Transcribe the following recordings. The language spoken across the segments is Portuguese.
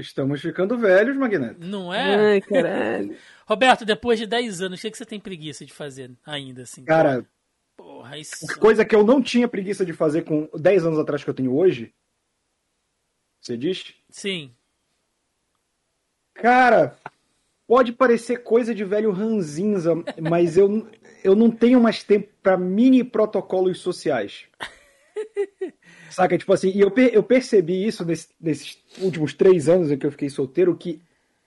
Estamos ficando velhos, Magneto. Não é? Ai, caralho. Roberto, depois de 10 anos, o que, é que você tem preguiça de fazer ainda, assim? Cara, Porra, isso... coisa que eu não tinha preguiça de fazer com 10 anos atrás que eu tenho hoje. Você diz? Sim. Cara, pode parecer coisa de velho ranzinza, mas eu, eu não tenho mais tempo pra mini protocolos sociais. Saca? Tipo assim, e eu, per- eu percebi isso nesse- nesses últimos três anos em que eu fiquei solteiro, que,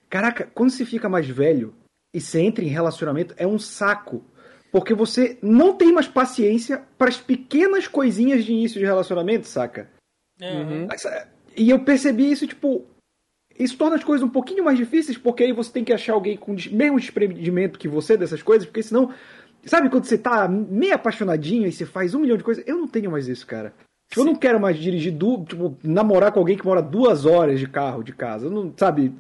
caraca, quando se fica mais velho e você entra em relacionamento, é um saco. Porque você não tem mais paciência para as pequenas coisinhas de início de relacionamento, saca? É, Uhum. Mas, é, E eu percebi isso, tipo. Isso torna as coisas um pouquinho mais difíceis, porque aí você tem que achar alguém com o mesmo desprendimento que você dessas coisas, porque senão. Sabe quando você tá meio apaixonadinho e você faz um milhão de coisas? Eu não tenho mais isso, cara. Tipo, eu não quero mais dirigir, du... tipo, namorar com alguém que mora duas horas de carro de casa. Eu não, sabe?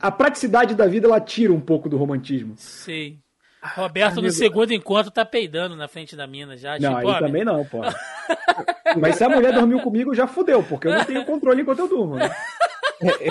A praticidade da vida, ela tira um pouco do romantismo. Sei. Roberto, no segundo encontro, tá peidando na frente da mina já. Não, tipo, aí ó, também não, pô. Mas se a mulher dormiu comigo, já fudeu, porque eu não tenho controle enquanto eu durmo. Né?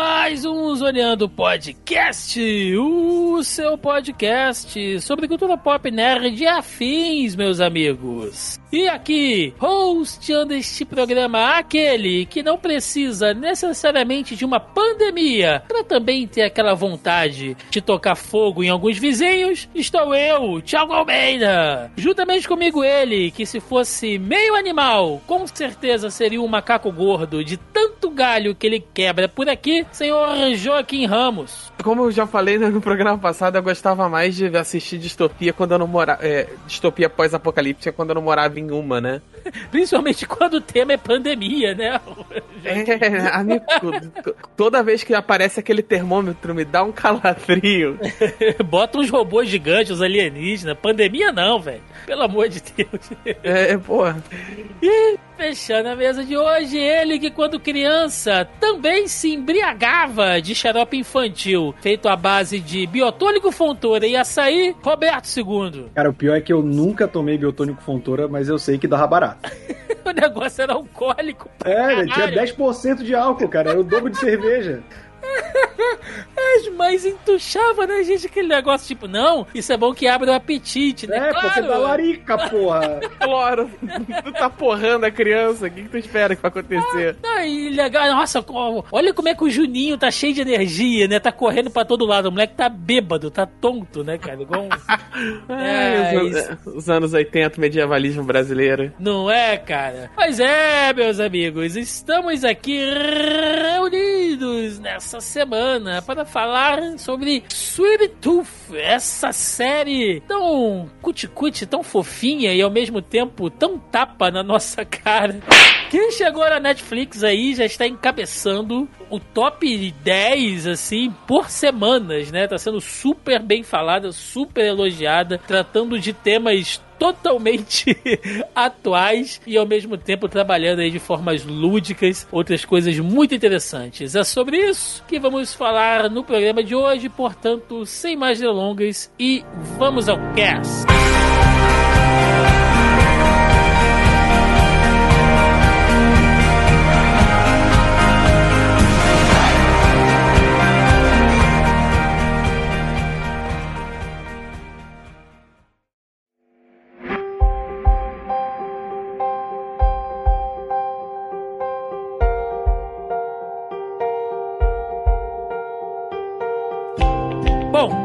Zoneando Podcast, o seu podcast sobre cultura pop nerd e afins, meus amigos. E aqui, hosteando este programa, aquele que não precisa necessariamente de uma pandemia para também ter aquela vontade de tocar fogo em alguns vizinhos, estou eu, Thiago Almeida. Juntamente comigo ele, que se fosse meio animal, com certeza seria um macaco gordo de tanto galho que ele quebra por aqui, senhor Joaquim Ramos. Como eu já falei no programa passado, eu gostava mais de assistir distopia quando eu não morava. É, distopia pós-apocalíptica quando eu não morava em uma, né? Principalmente quando o tema é pandemia, né? É, amigo, toda vez que aparece aquele termômetro me dá um calafrio. Bota uns robôs gigantes, os alienígenas. Pandemia não, velho. Pelo amor de Deus. É, porra. E fechando a mesa de hoje, ele que quando criança também se embriagava de xarope infantil, feito à base de biotônico fontoura e açaí, Roberto II. Cara, o pior é que eu nunca tomei biotônico fontoura, mas eu sei que dava barato. O negócio era alcoólico. É, tinha caralho. 10% de álcool, cara. Era o dobro de cerveja. As mães entuchavam na gente aquele negócio, tipo, não, isso é bom que abre o apetite, né? É, pô, você dá larica, porra. Claro, tu tá porrando a criança, o que, que tu espera que vai acontecer? Aí, legal, nossa, olha como é que o Juninho tá cheio de energia, né? Tá correndo pra todo lado. O moleque tá bêbado, tá tonto, né, cara? Igual um... É, É, os, isso. os anos 80, medievalismo brasileiro. Não é, cara? Mas é, meus amigos, estamos aqui reunidos nessa semana para falar sobre Sweet Tooth, essa série tão cuticute, tão fofinha e ao mesmo tempo tão tapa na nossa cara. Quem chegou na Netflix aí já está encabeçando o top 10, assim, por semanas, né? Tá sendo super bem falada, super elogiada, tratando de temas totalmente atuais e ao mesmo tempo trabalhando aí de formas lúdicas, outras coisas muito interessantes. É sobre isso que vamos falar no programa de hoje, portanto, sem mais delongas e vamos ao cast. Bom,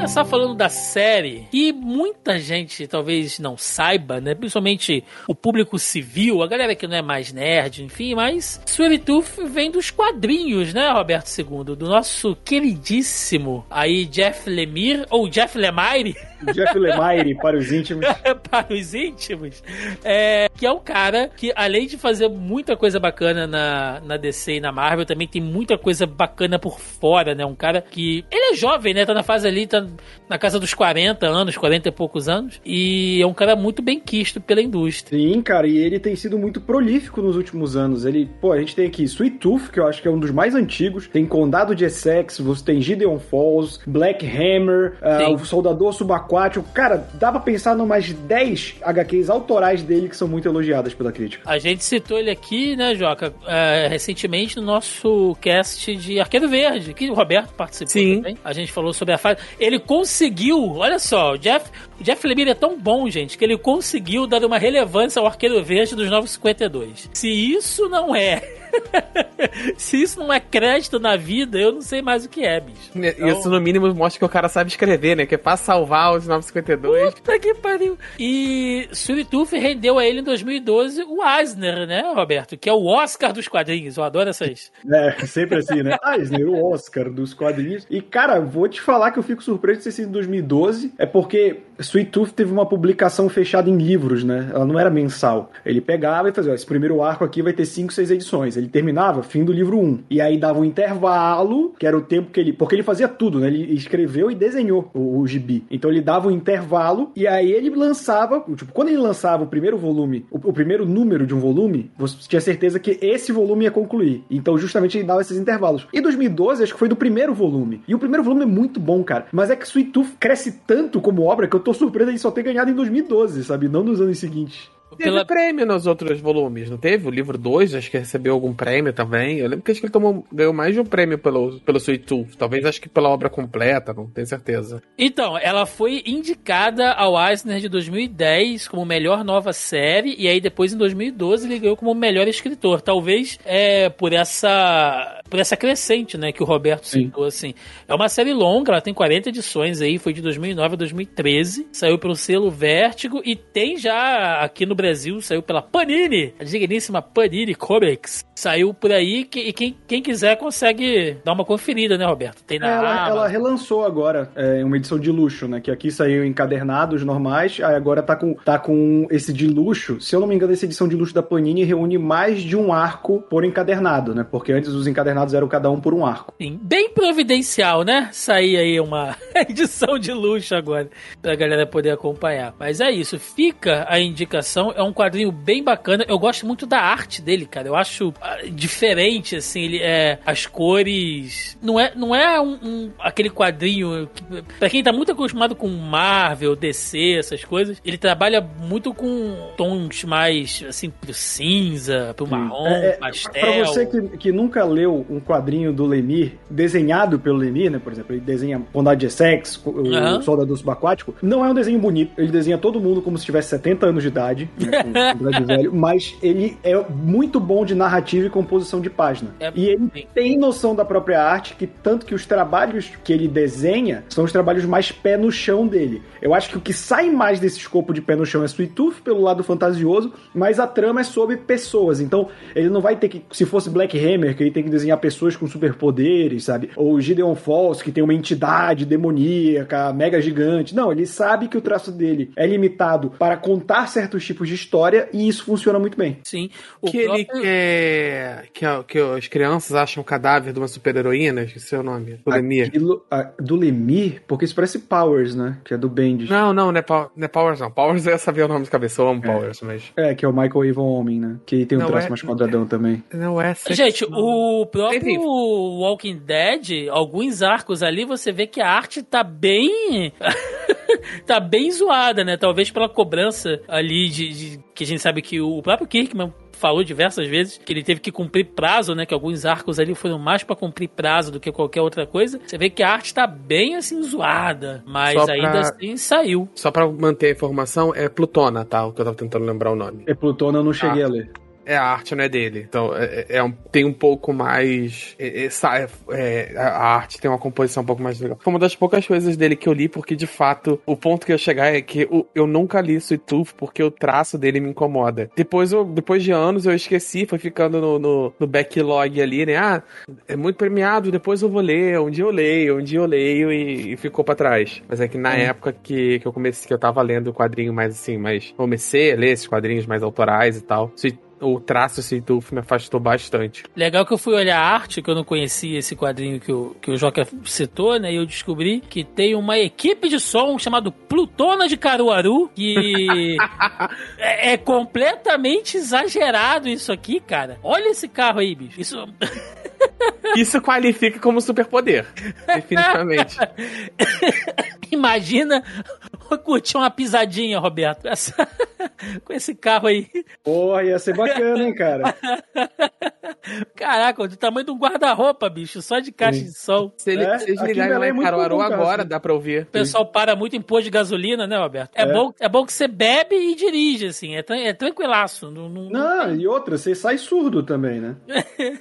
começar falando da série, que muita gente talvez não saiba, né? Principalmente o público civil, a galera que não é mais nerd, enfim, mas Sweet Tooth vem dos quadrinhos, né, Roberto II? Do nosso queridíssimo aí Jeff Lemire, ou Jeff Lemire, Jeff Lemire para os íntimos. para os íntimos, é, que é um cara que, além de fazer muita coisa bacana na, na DC e na Marvel, também tem muita coisa bacana por fora, né? Um cara que. Ele é jovem, né? Tá na fase ali, tá na casa dos 40 anos, 40 e poucos anos. E é um cara muito bem quisto pela indústria. Sim, cara, e ele tem sido muito prolífico nos últimos anos. Ele, pô, a gente tem aqui Sweet Tooth, que eu acho que é um dos mais antigos. Tem Condado de Essex, você tem Gideon Falls, Black Hammer, uh, o Soldador Subaquático. Cara, dá pra pensar numas 10 HQs autorais dele que são muito elogiadas pela crítica. A gente citou ele aqui, né, Joca, uh, recentemente no nosso cast de Arqueiro Verde, que o Roberto participou Sim. também. A gente falou sobre a fase. Ele conseguiu, olha só, o Jeff, o Jeff Lemire é tão bom, gente, que ele conseguiu dar uma relevância ao Arqueiro Verde dos 952. Se isso não é Se isso não é crédito na vida, eu não sei mais o que é, bicho. Então... Isso, no mínimo, mostra que o cara sabe escrever, né? Que é pra salvar os 952. Puta que pariu. E Surituf rendeu a ele em 2012 o Eisner, né, Roberto? Que é o Oscar dos quadrinhos. Eu adoro essas. É, sempre assim, né? Eisner, o Oscar dos quadrinhos. E, cara, vou te falar que eu fico surpreso de ter sido em 2012. É porque Sweet Tooth teve uma publicação fechada em livros, né? Ela não era mensal. Ele pegava e fazia, ó, esse primeiro arco aqui vai ter 5, 6 edições. Ele terminava, fim do livro 1. Um. E aí dava um intervalo, que era o tempo que ele. Porque ele fazia tudo, né? Ele escreveu e desenhou o, o gibi. Então ele dava um intervalo e aí ele lançava. Tipo, quando ele lançava o primeiro volume, o, o primeiro número de um volume, você tinha certeza que esse volume ia concluir. Então, justamente, ele dava esses intervalos. E 2012, acho que foi do primeiro volume. E o primeiro volume é muito bom, cara. Mas é que Sweet Tooth cresce tanto como obra que eu tô surpreso de só ter ganhado em 2012, sabe? Não nos anos seguintes. Teve Pela... prêmio nos outros volumes, não teve? O livro 2, acho que recebeu algum prêmio também. Eu lembro que acho que ele tomou, ganhou mais de um prêmio pelo, pelo Sweet Tooth. Talvez acho que pela obra completa, não tenho certeza. Então, ela foi indicada ao Eisner de 2010 como melhor nova série, e aí depois em 2012 ele ganhou como melhor escritor. Talvez é por essa por essa crescente, né, que o Roberto citou, assim. É uma série longa, ela tem 40 edições aí, foi de 2009 a 2013, saiu pelo selo Vértigo e tem já aqui no Brasil, saiu pela Panini, a digníssima Panini Comics. Saiu por aí que, e quem, quem quiser consegue dar uma conferida, né, Roberto? Tem na ela, ela, relançou agora é, uma edição de luxo, né? Que aqui saiu encadernados normais, aí agora tá com, tá com esse de luxo. Se eu não me engano, essa edição de luxo da Panini reúne mais de um arco por encadernado, né? Porque antes os encadernados eram cada um por um arco. Sim, bem providencial, né? Sair aí uma edição de luxo agora, pra galera poder acompanhar. Mas é isso, fica a indicação, é um quadrinho bem bacana. Eu gosto muito da arte dele, cara. Eu acho diferente, assim, ele é as cores. Não é, não é um, um aquele quadrinho. Que, pra quem tá muito acostumado com Marvel, DC, essas coisas, ele trabalha muito com tons mais assim pro cinza, pro marrom, é, é, pastel. Pra você que, que nunca leu um quadrinho do Lemir, desenhado pelo Lemir, né? Por exemplo, ele desenha Bondade de Essex, o uhum. Soldado Subaquático. Não é um desenho bonito. Ele desenha todo mundo como se tivesse 70 anos de idade, né, com, com velho, mas ele é muito bom de narrativa narrativa e composição de página. É, e ele sim. tem noção da própria arte, que tanto que os trabalhos que ele desenha são os trabalhos mais pé no chão dele. Eu acho que o que sai mais desse escopo de pé no chão é Sweet Tooth, pelo lado fantasioso, mas a trama é sobre pessoas. Então, ele não vai ter que, se fosse Black Hammer, que ele tem que desenhar pessoas com superpoderes, sabe? Ou Gideon Falls, que tem uma entidade demoníaca, mega gigante. Não, ele sabe que o traço dele é limitado para contar certos tipos de história e isso funciona muito bem. Sim. O que próprio... ele quer que, que as crianças acham o cadáver de uma super-heroína, esqueci o nome, do Lemir. A, do Lemir? Porque isso parece Powers, né? Que é do Bendis. Não, não, não é, não é Powers não. Powers eu ia saber o nome de cabeça, eu amo é. Powers, mas... É, que é o Michael Avon Homem, né? Que tem um não, traço é... mais quadradão também. Não é... Gente, o próprio Walking Dead, alguns arcos ali, você vê que a arte tá bem... tá bem zoada, né? Talvez pela cobrança ali de, de, que a gente sabe que o próprio Kirkman falou diversas vezes que ele teve que cumprir prazo, né? Que alguns arcos ali foram mais para cumprir prazo do que qualquer outra coisa. Você vê que a arte tá bem assim zoada, mas pra... ainda assim saiu. Só para manter a informação, é Plutona, tá? O que eu tava tentando lembrar o nome. É Plutona, eu não cheguei ah. a ler. É, a arte não é dele. Então, é, é um- tem um pouco mais. é, é, é, é, a arte tem uma composição um pouco mais legal. Foi uma das poucas coisas dele que eu li, porque de fato, o ponto que eu chegar é que o- eu nunca li Sweet Tooth porque o traço dele me incomoda. Depois, eu, depois de anos, eu esqueci, foi ficando no, no, no backlog ali, né? Ah, é muito premiado, depois eu vou ler, um dia eu leio, um dia eu leio e, e ficou pra trás. Mas é que na época que, que eu comecei, que eu tava lendo o quadrinho mais assim, mais. Comecei a ler esses quadrinhos mais autorais e tal. O traço Sweet Tooth me afastou bastante. Legal que eu fui olhar a arte, que eu não conhecia esse quadrinho que o, que o Joca citou, né? E eu descobri que tem uma equipe de som chamado Plutona de Caruaru, que é, é completamente exagerado isso aqui, cara. Olha esse carro aí, bicho. Isso. Isso qualifica como superpoder. Definitivamente. Imagina curtir uma pisadinha, Roberto, essa- com esse carro aí. Porra, ia ser bacana, hein, cara? Caraca, do tamanho de um guarda-roupa, bicho, só de caixa de som. Se, ele, É, se eles ligarem lá é em Caruaru agora, assim. dá pra ouvir. O pessoal para muito em posto de gasolina, né, Roberto? É, É. Bom, é bom que você bebe e dirige, assim, é, tran- é tranquilaço. Não, não- Não, e outra, você sai surdo também, né?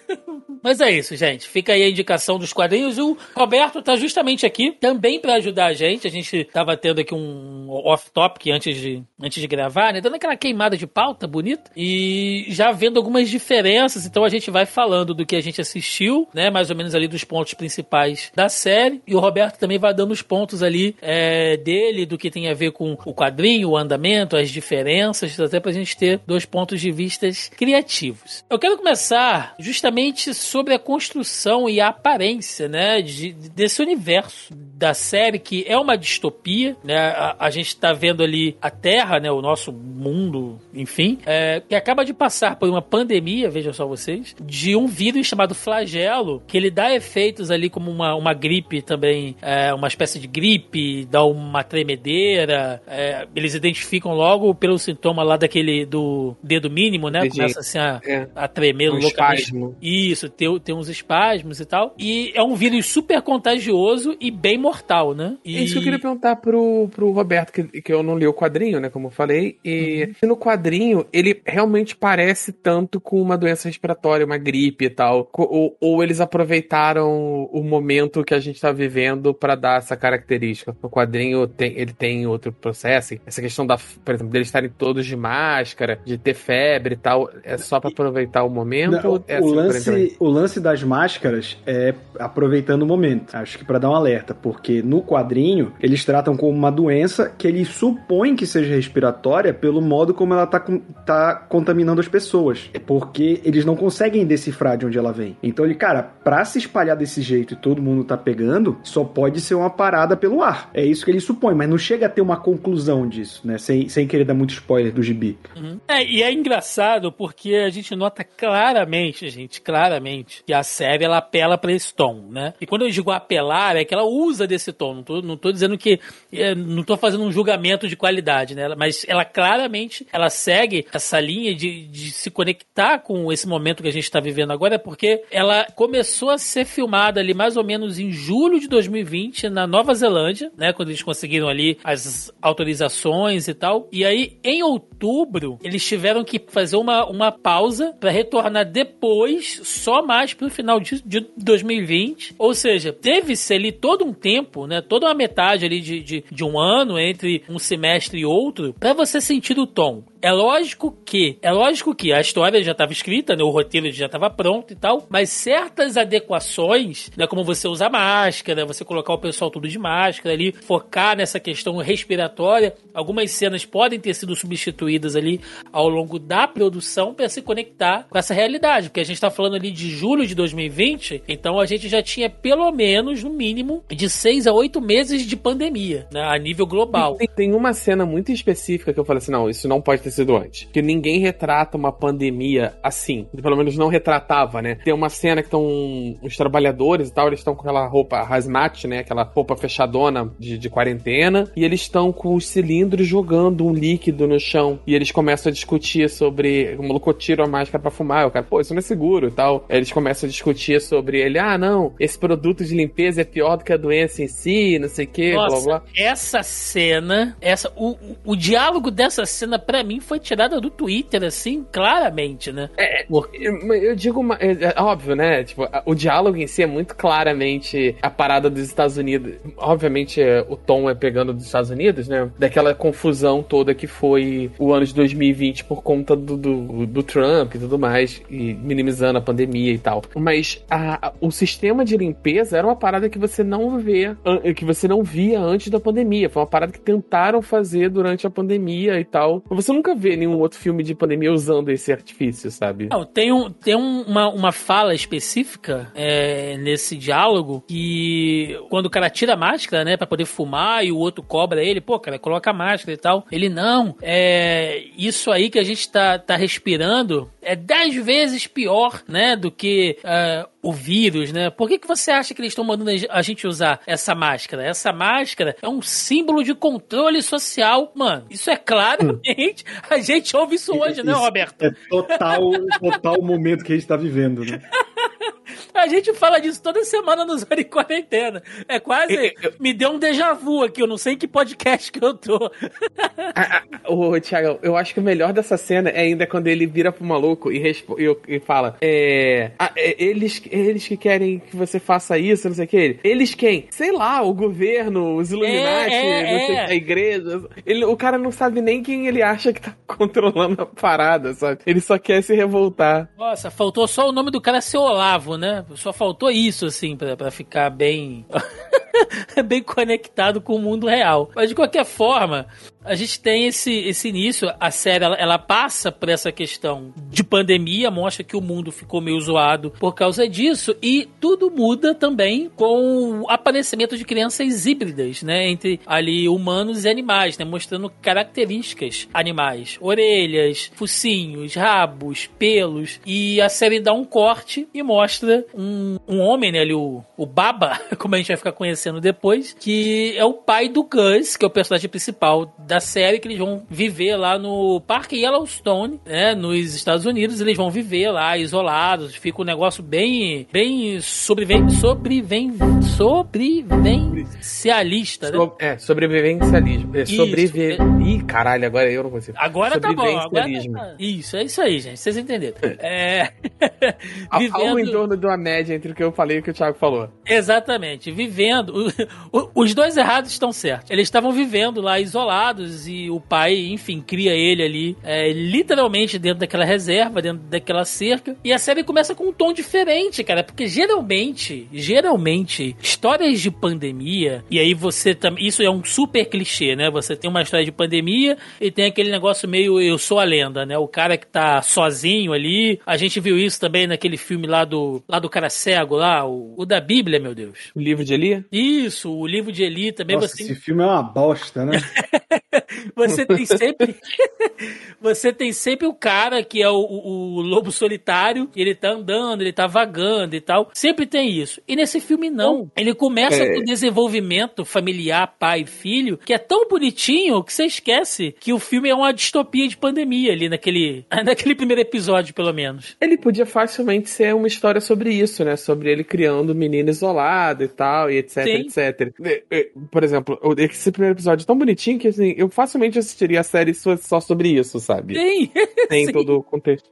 Mas é isso, gente. Fica aí a indicação dos quadrinhos. O Roberto tá justamente aqui também para ajudar a gente. A gente tava tendo aqui um off-topic antes de, antes de gravar, né? Dando aquela queimada de pauta bonita. E já vendo algumas diferenças. Então a gente vai falando do que a gente assistiu, né? Mais ou menos ali dos pontos principais da série. E o Roberto também vai dando os pontos ali é, dele, do que tem a ver com o quadrinho, o andamento, as diferenças, até pra gente ter dois pontos de vistas criativos. Eu quero começar justamente sobre a construção e a aparência, né, de- desse universo da série que é uma distopia, né? A, a gente tá vendo ali a Terra, né, o nosso mundo, enfim, é, que acaba de passar por uma pandemia, vejam só vocês, de um vírus chamado flagelo, que ele dá efeitos ali como uma, uma gripe também, é, uma espécie de gripe, dá uma tremedeira, é, eles identificam logo pelo sintoma lá daquele do dedo mínimo, né? Entendi. Começa assim a, É. a tremer Um loucamente. espasmo. Isso, tem, tem uns espasmos e tal. E é um vírus super contagioso e bem mortal, né? E... É isso que eu queria perguntar pro, pro Roberto, que, que eu não li o quadrinho, né? Como eu falei. E no quadrinho, ele realmente parece tanto com uma doença respiratória, uma gripe e tal. Ou, ou eles aproveitaram o momento que a gente tá vivendo pra dar essa característica. No quadrinho, tem, ele tem outro processo. Essa questão da, por exemplo, deles estarem todos de máscara, de ter febre e tal. É só pra aproveitar o momento? Não, é o, assim, lance, o lance das máscaras é aproveitando o momento. Acho que pra dar um alerta, porque no quadrinho eles tratam como uma doença que eles supõem que seja respiratória pelo modo como ela tá, tá contaminando as pessoas. É porque eles não conseguem decifrar de onde ela vem. Então ele, cara, pra se espalhar desse jeito e todo mundo tá pegando, só pode ser uma parada pelo ar. É isso que eles supõem, mas não chega a ter uma conclusão disso, né? Sem, sem querer dar muito spoiler do gibi. Uhum. É, e é engraçado porque a gente nota claramente, gente, claramente, que a série ela apela pra esse tom, né? E quando eu digo apelar, é que ela usa desse tom. Não tô, não tô dizendo que. é, não tô fazendo um julgamento de qualidade, né? Mas ela claramente ela segue essa linha de, de se conectar com esse momento que a gente tá vivendo agora, porque ela começou a ser filmada ali mais ou menos em julho de 2020 na Nova Zelândia, né? Quando eles conseguiram ali as autorizações e tal. E aí, em outubro, eles tiveram que fazer uma, uma pausa para retornar depois, só mais pro final de, de 2020. Ou seja, teve-se ali todo um tempo, né? Toda uma metade ali de, de, de um ano entre um semestre e outro, para você sentir o tom. É lógico que, é lógico que a história já estava escrita, né? O roteiro já estava pronto e tal, mas certas adequações, né? Como você usar máscara, você colocar o pessoal tudo de máscara ali, focar nessa questão respiratória. Algumas cenas podem ter sido substituídas ali ao longo da produção para se conectar com essa realidade, porque a gente está falando ali de julho de 2020, então a gente já tinha pelo menos, no mínimo, de seis a oito meses de pandemia, né? A nível global. Tem, tem uma cena muito específica que eu falei assim: não, isso não pode ter sido antes. Que ninguém retrata uma pandemia assim. Pelo menos não retratava, né? Tem uma cena que estão os trabalhadores e tal, eles estão com aquela roupa hazmat, né? Aquela roupa fechadona de, de quarentena. E eles estão com os cilindros jogando um líquido no chão. E eles começam a discutir sobre. O maluco tira a máscara pra fumar. O cara, pô, isso não é seguro e tal. Aí eles começam a discutir sobre ele. Ah, não, esse produto de limpeza é pior do que a doença em si, não sei o que, blá blá Nossa, blá. essa cena, essa, o, o, o diálogo dessa cena, pra mim, mim foi tirada do Twitter, assim, claramente, né? É, eu, eu digo, uma, é, é óbvio, né? Tipo, o diálogo em si é muito claramente a parada dos Estados Unidos. Obviamente, é, o tom é pegando dos Estados Unidos, né? Daquela confusão toda que foi o ano de 2020 por conta do, do, do Trump e tudo mais, e minimizando a pandemia e tal. Mas a- a- o sistema de limpeza era uma parada que você não vê, que você não via antes da pandemia. Foi uma parada que tentaram fazer durante a pandemia e tal. Você nunca vê nenhum outro filme de pandemia usando esse artifício, sabe? Não, tem, um, tem um- uma, uma fala específica é, nesse diálogo que quando o cara tira a máscara, né, pra poder fumar e o outro cobra ele, pô, cara, coloca a máscara e tal. Ele, não, é, isso aí que a gente tá, tá respirando é dez vezes pior, né, do que é, o vírus, né? Por que, que você acha que eles estão mandando a gente usar essa máscara? Essa máscara é um símbolo de controle social, mano. Isso é claramente. A gente ouve isso hoje, né, Isso Roberto? É total, total o momento que a gente tá vivendo, né? A gente fala disso toda semana nos Zona Quarentena. É quase. Eu- Me deu um déjà vu aqui, eu não sei em que podcast que eu tô. Ah, ah, Ô, Thiago, eu acho que o melhor dessa cena é ainda quando ele vira pro maluco e, respo- e- e fala: é, ah, é, eles, eles que querem que você faça isso, não sei o que. Ele, eles quem? Sei lá, o governo, os Illuminati, é, sei, é. a igreja. Ele, o cara não sabe nem quem ele acha que tá controlando a parada, sabe? Ele só quer se revoltar. Nossa, faltou só o nome do cara ser Olavo, né? Só faltou isso, assim, pra ficar bem. bem conectado com o mundo real. Mas de qualquer forma, a gente tem esse, esse início. A série ela, ela passa por essa questão de pandemia, mostra que o mundo ficou meio zoado por causa disso. E tudo muda também com o aparecimento de crianças híbridas, né? Entre ali humanos e animais, né? Mostrando características animais: orelhas, focinhos, rabos, pelos. E a série dá um corte e mostra um, um homem, né? Ali, o, o Baba, como a gente vai ficar conhecendo depois, que é o pai do Gus, que é o personagem principal da série, que eles vão viver lá no Parque Yellowstone, né? Nos Estados Unidos. Eles vão viver lá isolados. Fica um negócio bem, bem sobreven, sobreven, sobrevivencialista, né? So- é, sobrevivencialismo. É, Isso, sobreviver. Ih, caralho, agora eu não consigo. Agora tá bom. Agora tá... Isso, é isso aí, gente. Vocês entenderam. É... Al- Algo em Vivendo... torno de uma média entre o que eu falei e o que o Thiago falou. Exatamente, vivendo. os dois errados estão certos. Eles estavam vivendo lá isolados e o pai, enfim, cria ele ali, é, literalmente dentro daquela reserva, dentro daquela cerca. E a série começa com um tom diferente, cara, porque geralmente, geralmente, histórias de pandemia, e aí você também. Isso é um super clichê, né? Você tem uma história de pandemia e tem aquele negócio meio eu sou a lenda, né? O cara que tá sozinho ali. A gente viu isso também naquele filme lá do, lá do cara cego, lá, o, o da Bíblia, meu Deus. O livro de Eli? Isso, o livro de Eli também Nossa, você, esse filme é uma bosta, né? você tem sempre você tem sempre o cara que é o, o- o lobo solitário, ele tá andando, ele tá vagando e tal. Sempre tem isso. E nesse filme não. Ele começa É. com o desenvolvimento familiar, pai e filho, que é tão bonitinho que você esquece que o filme é uma distopia de pandemia ali naquele naquele primeiro episódio, pelo menos. Ele podia facilmente ser uma história sobre isso, né? Sobre ele criando um menino isolado e tal, e etc, Sim. etc. É, Por exemplo, o- esse primeiro episódio é tão bonitinho que assim, eu facilmente assistiria a série só só sobre isso, sabe? Sim. Tem Sim. todo o contexto.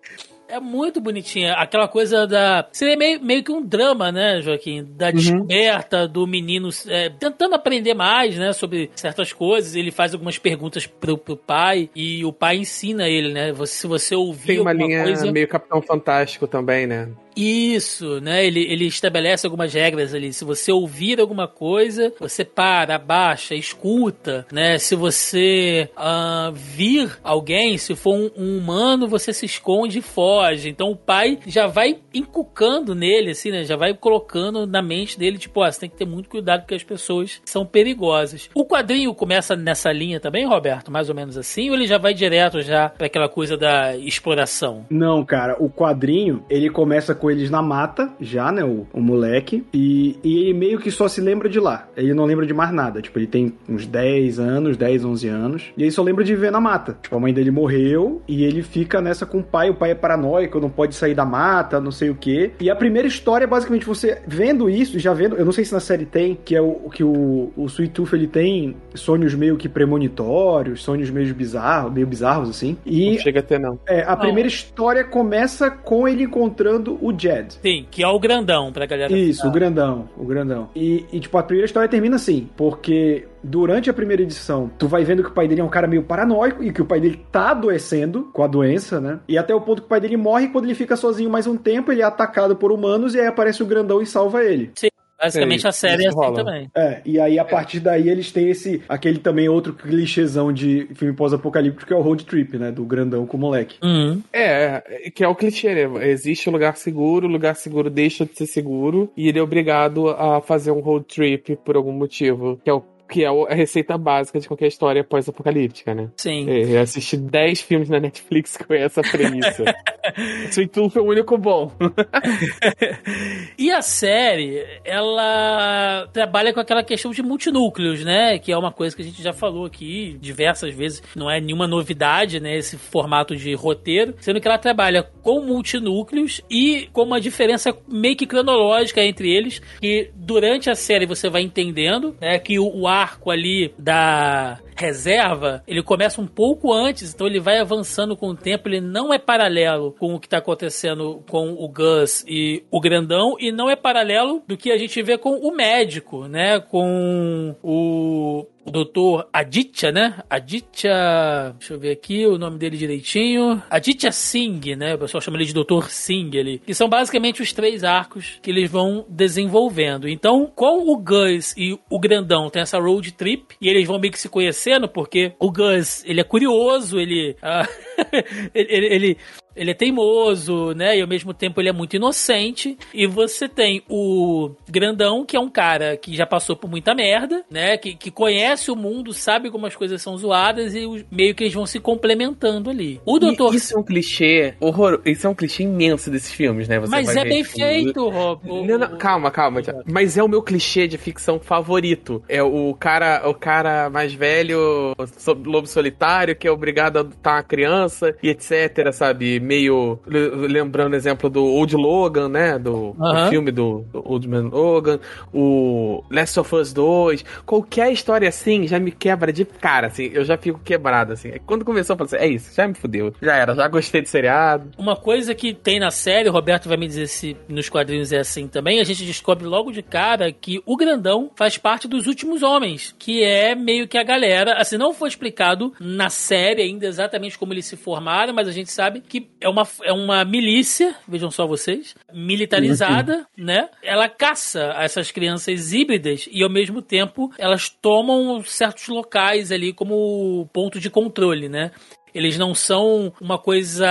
É muito bonitinha. Aquela coisa da. Seria meio, meio que um drama, né, Joaquim? Da descoberta do menino é, tentando aprender mais, né, sobre certas coisas. Ele faz algumas perguntas pro, pro pai e o pai ensina ele, né? Você, se você ouvir Tem uma linha coisa. meio Capitão Fantástico também, né? Isso, né? Ele, ele estabelece algumas regras ali. Se você ouvir alguma coisa, você para, abaixa, escuta, né? Se você ah, vir alguém, se for um, um humano, você se esconde e foge. Então o pai já vai encucando nele, assim, né? Já vai colocando na mente dele, tipo, ó, você tem que ter muito cuidado porque as pessoas são perigosas. O quadrinho começa nessa linha também, Roberto? Mais ou menos assim? Ou ele já vai direto já para aquela coisa da exploração? Não, cara, o quadrinho, ele começa com eles na mata, já, né, o, o moleque, e, e ele meio que só se lembra de lá. Ele não lembra de mais nada. Tipo, ele tem uns 10 anos, 10, 11 anos, e ele só lembra de viver na mata. Tipo, a mãe dele morreu, e ele fica nessa com o pai, o pai é paranoico, não pode sair da mata, não sei o quê. E a primeira história é basicamente você vendo isso, já vendo, eu não sei se na série tem, que é o que o, o Sweet Tooth ele tem sonhos meio que premonitórios, sonhos meio bizarros, meio bizarros assim. E Não chega até não. é, a primeira história começa com ele encontrando o Jed. Sim, que é o grandão pra galera. Isso, o grandão, o grandão. E, e, tipo, a primeira história termina assim, porque durante a primeira edição, tu vai vendo que o pai dele é um cara meio paranoico e que o pai dele tá adoecendo com a doença, né? E até o ponto que o pai dele morre, quando ele fica sozinho mais um tempo, ele é atacado por humanos e aí aparece o grandão e salva ele. Basicamente Sim, a série é assim rola. também. É, e aí a partir daí eles têm esse, aquele também outro clichêzão de filme pós-apocalíptico que é o road trip, né? Do grandão com o moleque. Uhum. É, é, que é o clichê, né? Existe o lugar seguro, o lugar seguro deixa de ser seguro e ele é obrigado a fazer um road trip por algum motivo, que é o que é a receita básica de qualquer história pós-apocalíptica, né? Sim. É, Eu assisti 10 filmes na Netflix com essa premissa. Sweet Tooth é o único bom. E a série, ela trabalha com aquela questão de multinúcleos, né? Que é uma coisa que a gente já falou aqui diversas vezes. Não é nenhuma novidade, né? Esse formato de roteiro. Sendo que ela trabalha com multinúcleos e com uma diferença meio que cronológica entre eles. Que durante a série você vai entendendo, né? Que o, o arco ali da reserva, ele começa um pouco antes, então ele vai avançando com o tempo, ele não é paralelo com o que tá acontecendo com o Gus e o Grandão, e não é paralelo do que a gente vê com o médico, né? Com o o doutor Aditya, né? Aditya. Deixa eu ver aqui o nome dele direitinho. Aditya Singh, né? O pessoal chama ele de doutor Singh ali. Que são basicamente os três arcos que eles vão desenvolvendo. Então, com o Gus e o Grandão tem essa road trip e eles vão meio que se conhecendo porque o Gus, ele é curioso, ele. ah, ele, ele, ele é teimoso, né? E ao mesmo tempo ele é muito inocente. E você tem o Grandão, que é um cara que já passou por muita merda, né? Que, que conhece o mundo, sabe como as coisas são zoadas e os- meio que eles vão se complementando ali. O Doutor. E Isso é um clichê horror. Isso é um clichê imenso desses filmes, né? Você Mas é bem feito, Rob. Não, não, calma, calma. Mas é o meu clichê de ficção favorito. É o cara, o cara mais velho, lobo solitário, que é obrigado a adotar uma criança e etc, sabe? Meio le- lembrando o exemplo do Old Logan, né? Do, do Aham. filme do, do Old Man Logan, o Last of Us 2. Qualquer história assim já me quebra de cara, assim. Eu já fico quebrado, assim. Quando começou, eu falei assim: é isso, já me fudeu. Já era, já gostei do seriado. Uma coisa que tem na série, o Roberto vai me dizer se nos quadrinhos é assim também, a gente descobre logo de cara que o Grandão faz parte dos últimos homens, que é meio que a galera, assim, não foi explicado na série ainda exatamente como eles se formaram, mas a gente sabe que é uma, é uma milícia, vejam só vocês, militarizada, né? Ela caça essas crianças híbridas e ao mesmo tempo elas tomam certos locais ali como ponto de controle, né? Eles não são uma coisa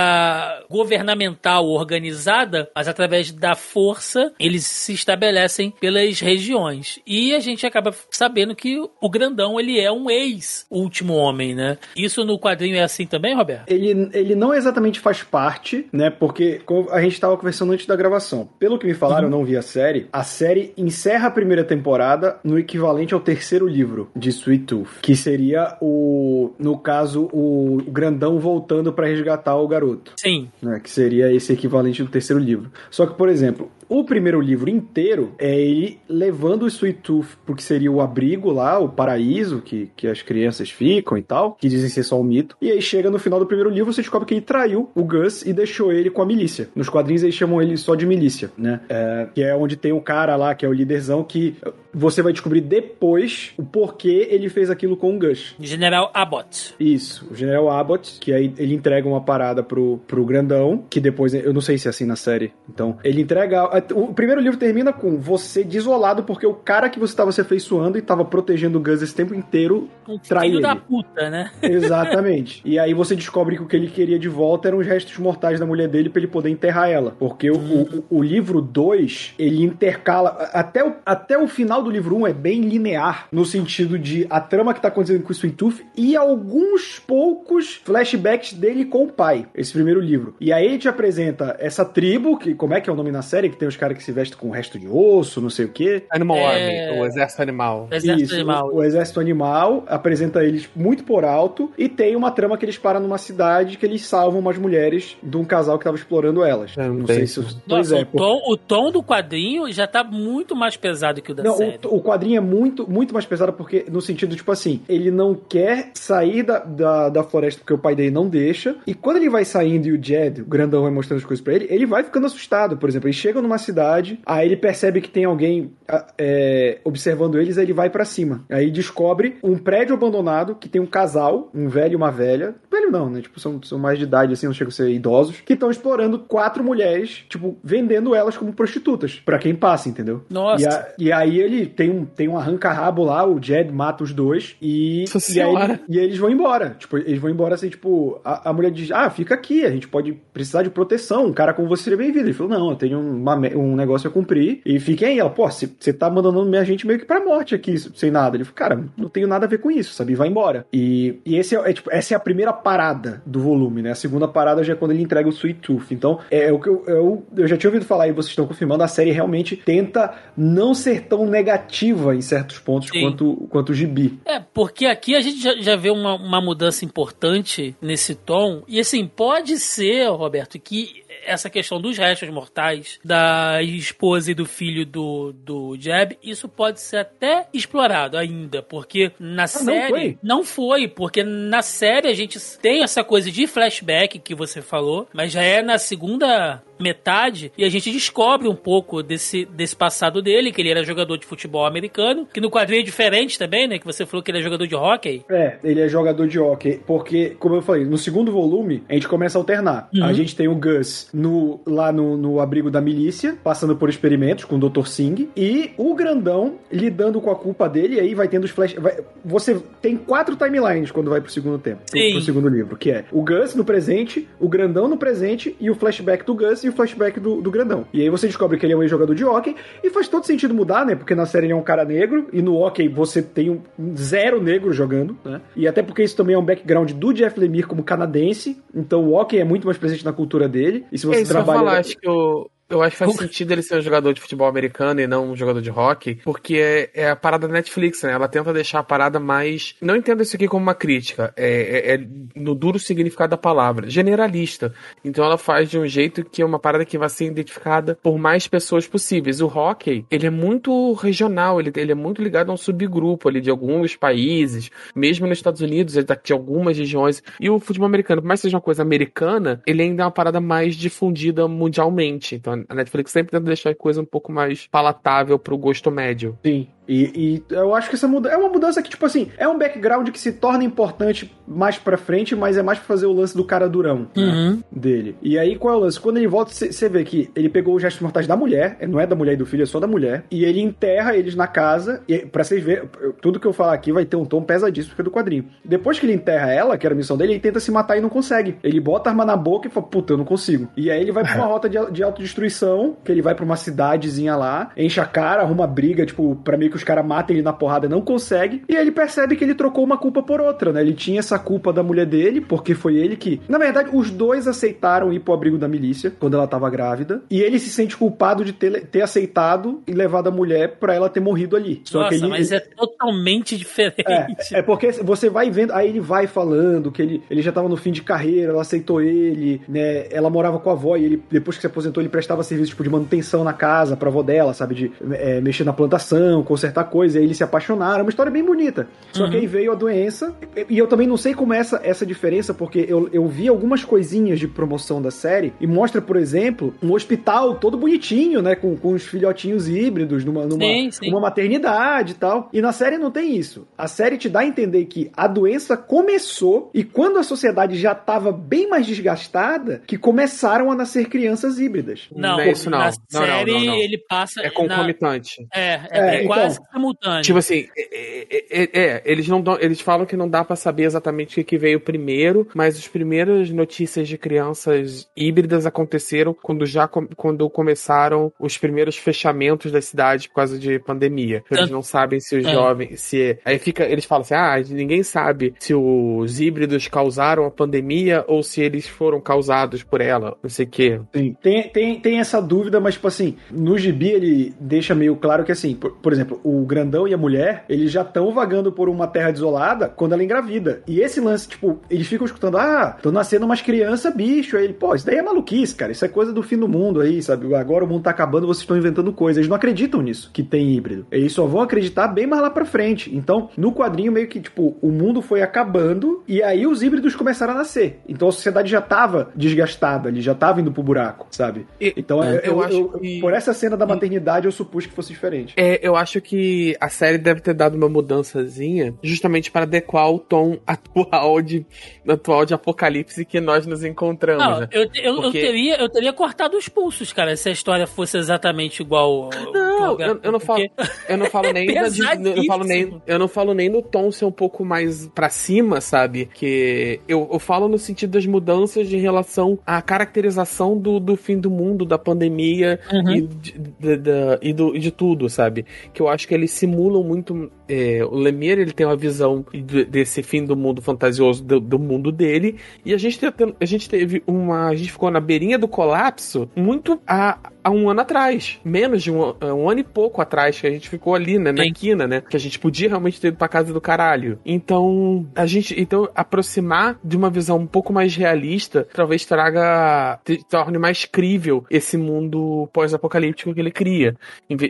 governamental organizada, mas através da força eles se estabelecem pelas regiões. E a gente acaba sabendo que o grandão ele é um ex-último homem, né? Isso no quadrinho é assim também, Roberto? Ele, ele não exatamente faz parte, né? Porque a gente estava conversando antes da gravação. Pelo que me falaram, eu não vi a série. A série encerra a primeira temporada no equivalente ao terceiro livro de Sweet Tooth, que seria o, no caso, o, o grandão voltando para resgatar o garoto. Sim. né, que seria esse equivalente do terceiro livro. Só que, por exemplo, o primeiro livro inteiro é ele levando o Sweet Tooth pro que seria o abrigo lá, o paraíso que, que as crianças ficam e tal, que dizem ser só um mito. E aí chega no final do primeiro livro, você descobre que ele traiu o Gus e deixou ele com a milícia. Nos quadrinhos eles chamam ele só de milícia, né? É, que é onde tem o cara lá, que é o líderzão, que você vai descobrir depois o porquê ele fez aquilo com o Gus. General Abbott. Isso, o General Abbott, que aí ele entrega uma parada pro, pro grandão, que depois, eu não sei se é assim na série. Então, ele entrega. O primeiro livro termina com você desolado porque o cara que você tava se afeiçoando e tava protegendo o Gus esse tempo inteiro Um traiu da puta, né? Exatamente. e aí você descobre que o que ele queria de volta eram os restos mortais da mulher dele pra ele poder enterrar ela. Porque o, o, o livro 2, ele intercala. Até o, até o final do livro 1 um é bem linear, no sentido de a trama que tá acontecendo com o Sweet Tooth e alguns poucos flashbacks dele com o pai. Esse primeiro livro. E aí ele te apresenta essa tribo, que como é que é o nome na série? Que tem os caras que se vestem com resto de osso, não sei o quê. Animal É. Army, o exército animal. Exército Isso, Animal. O, o Exército Animal apresenta eles muito por alto e tem uma trama que eles param numa cidade que eles salvam umas mulheres de um casal que tava explorando elas. É, não sei se. Pois Nossa, é, o, tom, o tom do quadrinho já tá muito mais pesado que o da Não, série. o, o quadrinho é muito, muito mais pesado porque, no sentido, tipo assim, ele não quer sair da, da, da floresta porque o pai dele não deixa. E quando ele vai saindo e o Jed, o grandão, vai mostrando as coisas pra ele, ele vai ficando assustado. Por exemplo, eles chegam numa cidade, aí ele percebe que tem alguém é, observando eles, ele vai pra cima. Aí descobre um prédio abandonado que tem um casal, um velho e uma velha. Velho não, né? Tipo, são, são mais de idade, assim, não chegam a ser idosos, que estão explorando quatro mulheres, tipo, vendendo elas como prostitutas. Pra quem passa, entendeu? Nossa. E, a- e aí ele tem um, tem um arranca-rabo lá, o Jed mata os dois e, e, aí, e eles vão embora. Tipo, eles vão embora assim, tipo, a, a mulher diz: Ah, fica aqui, a gente pode precisar de proteção. Um cara como você seria bem-vindo. Ele falou: Não, eu tenho uma um negócio a cumprir. E fiquem aí. Ela, pô, você tá mandando minha gente meio que pra morte aqui, sem nada. Ele falou, cara, não tenho nada a ver com isso, sabe? Vai embora. E, e esse é, é, tipo, essa é a primeira parada do volume, né? A segunda parada já é quando ele entrega o Sweet Tooth. Então, é, o que eu, eu, eu já tinha ouvido falar e vocês estão confirmando, a série realmente tenta não ser tão negativa em certos pontos Sim. quanto, quanto o gibi. É, porque aqui a gente já, já vê uma, uma mudança importante nesse tom. E assim, pode ser, Roberto, que essa questão dos restos mortais da esposa e do filho do, do Jeb, isso pode ser até explorado ainda, porque na série foi? não foi, porque na série a gente tem essa coisa de flashback que você falou, mas já é na segunda metade e a gente descobre um pouco desse, desse passado dele, que ele era jogador de futebol americano, que no quadrinho é diferente também, né? Que você falou que ele é jogador de hockey. É, ele é jogador de hockey, porque, como eu falei, no segundo volume, a gente começa a alternar. Uhum. A gente tem o Gus no, lá no, no abrigo da milícia, passando por experimentos com o Dr. Singh, e o grandão lidando com a culpa dele, e aí vai tendo os flash... vai- você tem quatro timelines quando vai pro segundo tempo, pro, Sim. pro segundo livro, que é o Gus no presente, o grandão no presente, e o flashback do Gus e o flashback do, do grandão. E aí você descobre que ele é um ex-jogador de hockey, e faz todo sentido mudar, né? Porque na série ele é um cara negro, e no hockey você tem um zero negro jogando, né? E até porque isso também é um background do Jeff Lemire como canadense, então o hockey é muito mais presente na cultura dele. E se você É isso que eu trabalha. falar, acho que eu, eu acho que faz sentido ele ser um jogador de futebol americano e não um jogador de hockey, porque é, é a parada da Netflix, né? Ela tenta deixar a parada mais. Não entenda isso aqui como uma crítica, é, é- é no duro significado da palavra, generalista. Então ela faz de um jeito que é uma parada que vai ser identificada por mais pessoas possíveis. O hockey, ele é muito regional, ele, ele é muito ligado a um subgrupo ali de alguns países, mesmo nos Estados Unidos, ele tá de algumas regiões. E o futebol americano, por mais que seja uma coisa americana, ele ainda é uma parada mais difundida mundialmente. Então a Netflix sempre tenta deixar a coisa um pouco mais palatável pro gosto médio. Sim. E, e eu acho que essa mudança é uma mudança que, tipo assim, é um background que se torna importante mais pra frente, mas é mais pra fazer o lance do cara durão né, Uhum. dele. E aí, qual é o lance? Quando ele volta, você vê que ele pegou os restos mortais da mulher, não é da mulher e do filho, é só da mulher, e ele enterra eles na casa, e pra vocês verem, tudo que eu falar aqui vai ter um tom pesadíssimo porque é do quadrinho. Depois que ele enterra ela, que era a missão dele, ele tenta se matar e não consegue. Ele bota a arma na boca e fala, puta, eu não consigo. E aí ele vai pra uma rota de, de autodestruição, que ele vai pra uma cidadezinha lá, enche a cara, arruma briga, tipo, pra meio que os caras matem ele na porrada, não consegue. E aí ele percebe que ele trocou uma culpa por outra, né? Ele tinha essa culpa da mulher dele, porque foi ele que. Na verdade, os dois aceitaram ir pro abrigo da milícia quando ela tava grávida. E ele se sente culpado de ter, ter aceitado e levado a mulher pra ela ter morrido ali. Só Nossa, que ele, mas é totalmente diferente. é, é porque você vai vendo, aí ele vai falando que ele, ele já tava no fim de carreira, ela aceitou ele, né? Ela morava com a avó e ele, depois que se aposentou, ele prestava serviço tipo, de manutenção na casa pra avó dela, sabe? De é, mexer na plantação, consertar coisas, e aí eles se apaixonaram. É uma história bem bonita. Só que aí veio a doença, e- eu também não sei como é essa, essa diferença, porque eu, eu vi algumas coisinhas de promoção da série e mostra, por exemplo, um hospital todo bonitinho, né? Com, com os filhotinhos híbridos numa, numa, Sim, sim. uma maternidade e tal. E na série não tem isso. A série te dá a entender que a doença começou e quando a sociedade já estava bem mais desgastada, que começaram a nascer crianças híbridas. Não, Não é isso, não. na Não, série não, não. ele passa. É na- concomitante. É, é, É, é então, quase simultâneo. Tipo assim, é, é, é, é, eles não dão, eles falam que não dá pra saber exatamente o que, veio primeiro, mas as primeiras notícias de crianças híbridas aconteceram quando já com- quando começaram os primeiros fechamentos das cidades por causa de pandemia. Eles não sabem se os É. jovens, se aí fica, eles falam assim: "Ah, ninguém sabe se os híbridos causaram a pandemia ou se eles foram causados por ela, não sei o quê". Sim. Tem, tem, tem essa dúvida, mas, tipo assim, no gibi ele deixa meio claro que, assim, por, por exemplo, o grandão e a mulher, eles já estão vagando por uma terra desolada quando ela engravida. E esse lance, tipo, eles ficam escutando, ah, estão nascendo umas crianças, bicho. Aí ele, pô, isso daí é maluquice, cara. Isso é coisa do fim do mundo aí, sabe? Agora o mundo tá acabando, vocês estão inventando coisas. Eles não acreditam nisso, que tem híbrido. Eles só vão acreditar bem mais lá pra frente. Então, no quadrinho, meio que, tipo, o mundo foi acabando e aí os híbridos começaram a nascer. Então a sociedade já tava desgastada, ele já tava indo pro buraco, sabe? E- Então, é, eu, eu acho eu- que- por essa cena da maternidade, eu supus que fosse diferente. É, eu acho que a série deve ter dado uma mudançazinha justamente para adequar o tom atual de, atual de apocalipse que nós nos encontramos. Não, né? eu, eu, Porque- eu, teria, eu teria cortado os pulsos, cara, se a história fosse exatamente igual. Não, eu, eu não falo, eu não falo nem da, de- eu não falo nem, Pesadíssimo. eu não falo nem no tom ser um pouco mais pra cima, sabe? Que eu, eu falo no sentido das mudanças de relação à caracterização do, do fim do mundo, da pandemia Uhum. e, de, de- da- e do, e de tudo, sabe? Que eu acho que eles simulam muito. é, o Lemire ele tem uma visão de- desse fim do mundo fantasioso do, do mundo dele e a gente, te- a gente teve uma, a gente ficou na beirinha do colapso muito há, há um ano atrás, menos de um, um ano e pouco atrás que a gente ficou ali, né, na Sim. quina, né, que a gente podia realmente ter ido pra casa do caralho. Então a gente, então aproximar de uma visão um pouco mais realista, talvez traga torne mais crível esse mundo pós-apocalíptico que ele cria.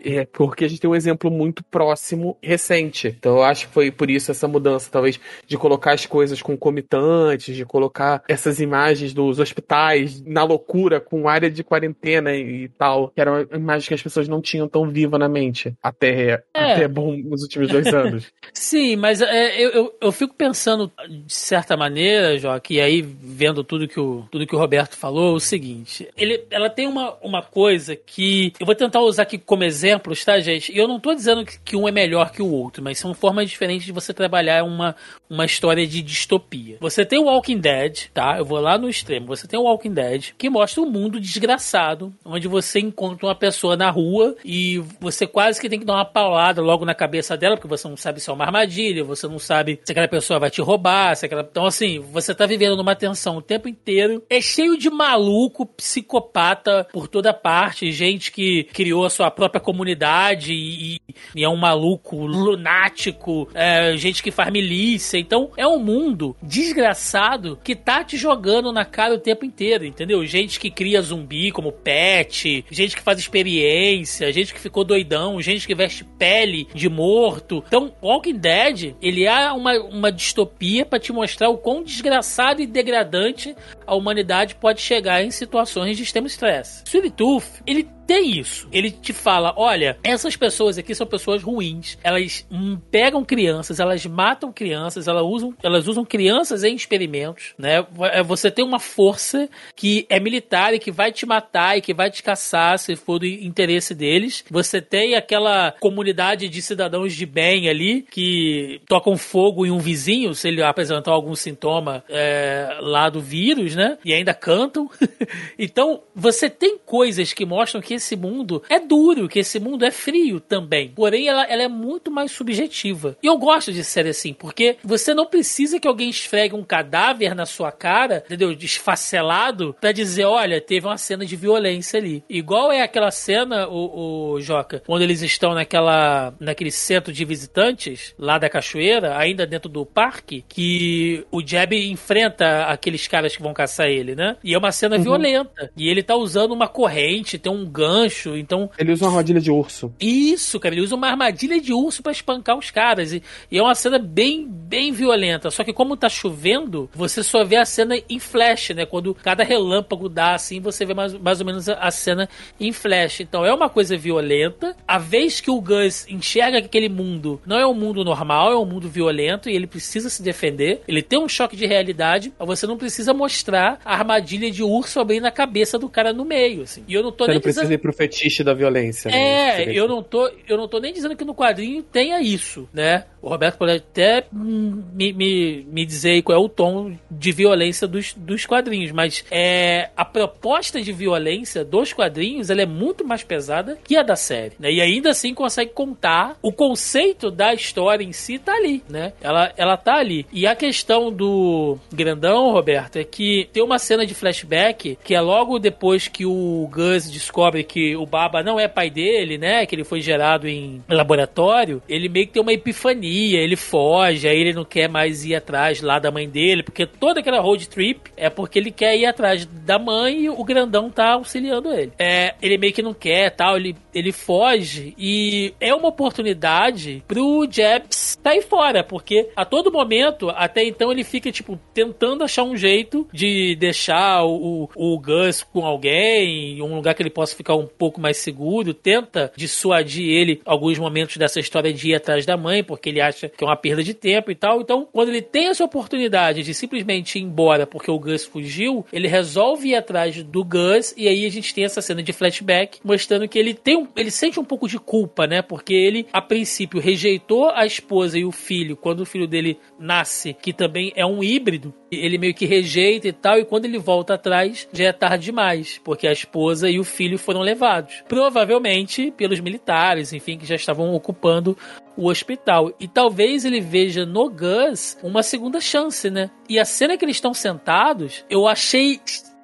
É, Porque a gente tem um exemplo muito próximo recente. Então eu acho que foi por isso essa mudança, talvez, de colocar as coisas concomitantes, de colocar essas imagens dos hospitais na loucura, com área de quarentena e tal, que era uma imagem que as pessoas não tinham tão viva na mente. Até, É. até bom nos últimos dois anos. Sim, mas é, eu, eu, eu fico pensando, de certa maneira, Joaquim, e aí vendo tudo que o, tudo que o Roberto falou, o seguinte: ele, ela tem uma, uma coisa que. Eu vou tentar usar aqui como exemplos, tá, gente? E eu não tô dizendo que, que um é melhor que o outro, mas são formas diferentes de você trabalhar uma, uma história de distopia. Você tem o Walking Dead, tá? Eu vou lá no extremo. Você tem o Walking Dead, que mostra um mundo desgraçado, onde você encontra uma pessoa na rua e você quase que tem que dar uma paulada logo na cabeça dela, porque você não sabe se é uma armadilha, você não sabe se aquela pessoa vai te roubar, se aquela. Então, assim, você tá vivendo numa tensão o tempo inteiro. É cheio de maluco, psicopata por toda parte, gente que criou a sua própria comunidade e, e é um maluco lunático, é, gente que faz milícia. Então, é um mundo desgraçado que tá te jogando na cara o tempo inteiro, entendeu? Gente que cria zumbi como pet, gente que faz experiência, gente que ficou doidão, gente que veste pele de morto. Então, Walking Dead, ele é uma, uma distopia pra te mostrar o quão desgraçado e degradante a humanidade pode chegar em situações de extremo estresse. Sweet Tooth, ele tem isso. Ele te fala: olha, essas pessoas aqui são pessoas ruins. Elas hum, pegam crianças, elas matam crianças, elas usam, elas usam crianças em experimentos, né? É, Você tem uma força que é militar e que vai te matar e que vai te caçar se for do interesse deles. Você tem aquela comunidade de cidadãos de bem ali que tocam fogo em um vizinho se ele apresentar algum sintoma é, lá do vírus, né? E ainda cantam. então, você tem coisas que mostram que esse mundo é duro, que esse mundo é frio também. Porém, ela, ela é muito mais subjetiva. E eu gosto de série assim, porque você não precisa que alguém esfregue um cadáver na sua cara, entendeu? Desfacelado, pra dizer, olha, teve uma cena de violência ali. Igual é aquela cena, o, o Joca, quando eles estão naquela, naquele centro de visitantes, lá da cachoeira, ainda dentro do parque, que o Jeb enfrenta aqueles caras que vão caçar ele, né? E é uma cena violenta. E ele tá usando uma corrente, tem um gancho, então Ele usa uma armadilha de urso. isso, cara, ele usa uma armadilha de urso pra espancar os caras. E, e é uma cena bem, bem violenta. Só que como tá chovendo, você só vê a cena em flash, né? Quando cada relâmpago dá assim, você vê mais, mais ou menos a, a cena em flash. Então é uma coisa violenta. A vez que o Gus enxerga que aquele mundo não é um mundo normal, é um mundo violento e ele precisa se defender. Ele tem um choque de realidade, mas você não precisa mostrar a armadilha de urso abrindo a cabeça do cara no meio, assim. E eu não tô Você nem não precisa dizendo serve pro fetiche da violência. né? É, Seria eu não, tô, eu não tô nem dizendo que no quadrinho tenha isso, né? O Roberto pode até me, me, me dizer aí qual é o tom de violência dos, dos quadrinhos, mas é, a proposta de violência dos quadrinhos ela é muito mais pesada que a da série, né? E ainda assim consegue contar o conceito da história em si tá ali, né? Ela, ela tá ali. E a questão do grandão, Roberto, é que tem uma cena de flashback que é logo depois que o Gus descobre que o Baba não é pai dele, né? Que ele foi gerado em laboratório. Ele meio que tem uma epifania, ele foge, aí ele não quer mais ir atrás lá da mãe dele, porque toda aquela road trip é porque ele quer ir atrás da mãe e o grandão tá auxiliando ele. É, ele meio que não quer, tal, ele, ele foge e é uma oportunidade pro Jebs sair fora, porque a todo momento, até então, ele fica, tipo, tentando achar um jeito de deixar o, o Gus com alguém, um lugar que ele possa ficar um pouco mais seguro, tenta dissuadir ele alguns momentos dessa história de ir atrás da mãe, porque ele acha que é uma perda de tempo e tal. Então, quando ele tem essa oportunidade de simplesmente ir embora porque o Gus fugiu, ele resolve ir atrás do Gus e aí a gente tem essa cena de flashback mostrando que ele tem um, ele sente um pouco de culpa, né? Porque ele a princípio rejeitou a esposa e o filho quando o filho dele nasce, que também é um híbrido. Ele meio que rejeita e e quando ele volta atrás, já é tarde demais, porque a esposa e o filho foram levados. Provavelmente pelos militares, enfim, que já estavam ocupando o hospital. E talvez ele veja no Gus uma segunda chance, né? E a cena que eles estão sentados, eu achei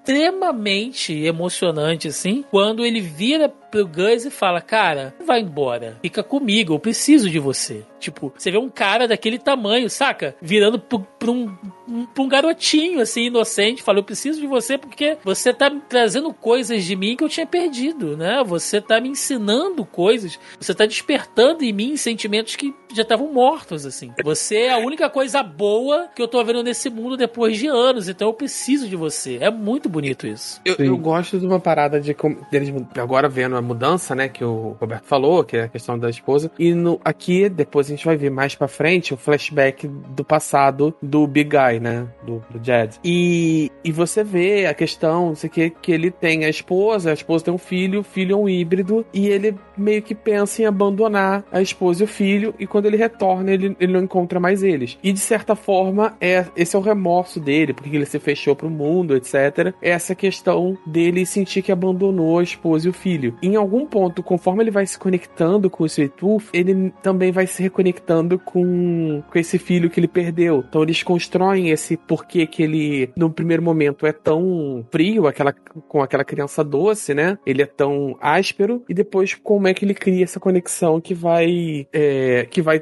extremamente emocionante, assim, quando ele vira pro Gus e fala: Cara, vai embora, fica comigo, eu preciso de você. Tipo, você vê um cara daquele tamanho, saca? Virando pra um, um, um garotinho, assim, inocente, fala: Eu preciso de você porque você tá trazendo coisas de mim que eu tinha perdido, né? Você tá me ensinando coisas, você tá despertando em mim sentimentos que já estavam mortos, assim. Você é a única coisa boa que eu tô vendo nesse mundo depois de anos, então eu preciso de você. É muito bonito isso. Eu, eu gosto de uma parada de deles agora vendo a mudança, né, que o Roberto falou, que é a questão da esposa. E no, aqui, depois a gente vai ver mais pra frente o flashback do passado do Big Guy, né, do, do Jed. E, e você vê a questão, sei que, que ele tem a esposa, a esposa tem um filho, o filho é um híbrido, e ele meio que pensa em abandonar a esposa e o filho, e quando ele retorna, ele, ele não encontra mais eles. E de certa forma, é, esse é o remorso dele, porque ele se fechou pro mundo, etc. Essa questão dele sentir que abandonou a esposa e o filho. Em algum ponto, conforme ele vai se conectando com o Sweet Tooth, ele também vai se reconectando com, com esse filho que ele perdeu. Então eles constroem esse porquê que ele, no primeiro momento, é tão frio, aquela, com aquela criança doce, né? Ele é tão áspero, e depois como é que ele cria essa conexão que vai é, que vai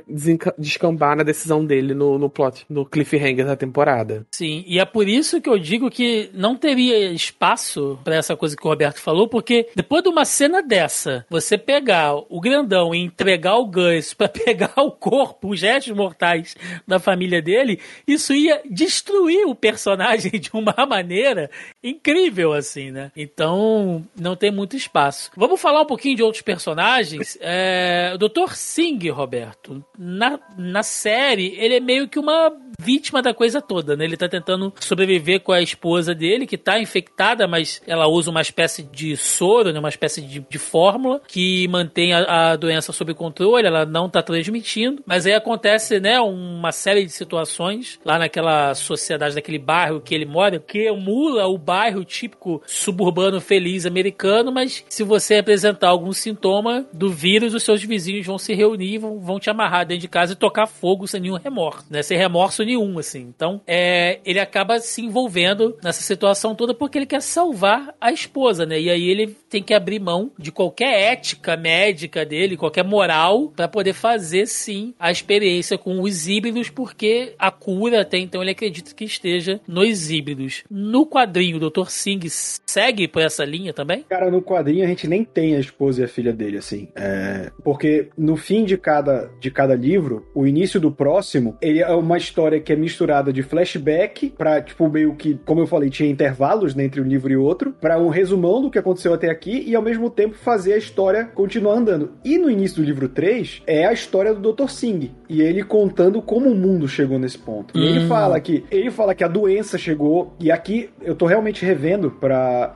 descambar na decisão dele no, no plot, no cliffhanger da temporada. Sim, e é por isso que eu digo que não teria espaço pra essa coisa que o Roberto falou, porque depois de uma cena dessa, você pegar o grandão e entregar o Gus pra pegar o corpo, os restos mortais da família dele, isso ia destruir o personagem de uma maneira incrível, assim, né? Então, não tem muito espaço. Vamos falar um pouquinho de outros personagens. É, o Dr. Singh, Roberto, na, na série, ele é meio que uma vítima da coisa toda, né? Ele tá tentando sobreviver com a esposa dele, que tá infectada, mas ela usa uma espécie de soro, né? Uma espécie de, de fórmula que mantém a, a doença sob controle, ela não tá transmitindo. Mas aí acontece, né? Uma série de situações lá naquela sociedade, naquele bairro que ele mora, que emula o bairro típico suburbano feliz americano, mas se você apresentar algum sintoma do vírus, os seus vizinhos vão se reunir, vão, vão te amarrar dentro de casa e tocar fogo sem nenhum remorso, né? Sem remorso nenhum, assim. Então, é, ele acaba se envolvendo nessa situação toda porque ele quer salvar a esposa, né? E aí ele tem que abrir mão de qualquer ética médica dele, qualquer moral, para poder fazer sim a experiência com os híbridos, porque a cura até então ele acredita que esteja nos híbridos. No quadrinho, o Dr. Singh segue por essa linha também? Cara, no quadrinho a gente nem tem a esposa e a filha dele, assim. É, Porque no fim de cada, de cada livro, o início do próximo, ele é uma história que é misturada de flashback pra, tipo, meio que, como eu falei, tinha intervalos né, entre um livro e outro, pra um resumão do que aconteceu até aqui e ao mesmo tempo fazer a história continuar andando. E no início do livro 3 é a história do Dr. Singh e ele contando como o mundo chegou nesse ponto. E ele Hum. fala que ele fala que a doença chegou e aqui eu tô realmente revendo pra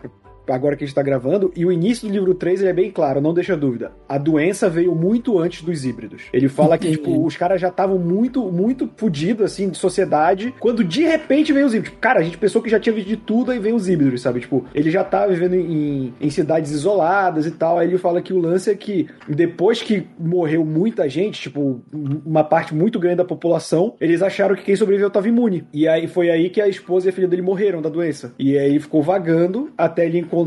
agora que a gente tá gravando, e o início do livro 3 ele é bem claro, não deixa dúvida. A doença veio muito antes dos híbridos. Ele fala que, tipo, os caras já estavam muito, muito fodidos, assim, de sociedade, quando de repente veio os híbridos. Tipo, cara, a gente pensou que já tinha visto de tudo, aí veio os híbridos, sabe? Tipo, ele já tá vivendo em, em cidades isoladas e tal. Aí ele fala que o lance é que depois que morreu muita gente, tipo, uma parte muito grande da população, eles acharam que quem sobreviveu tava imune. E aí foi aí que a esposa e a filha dele morreram da doença. E aí ele ficou vagando até ele encontrar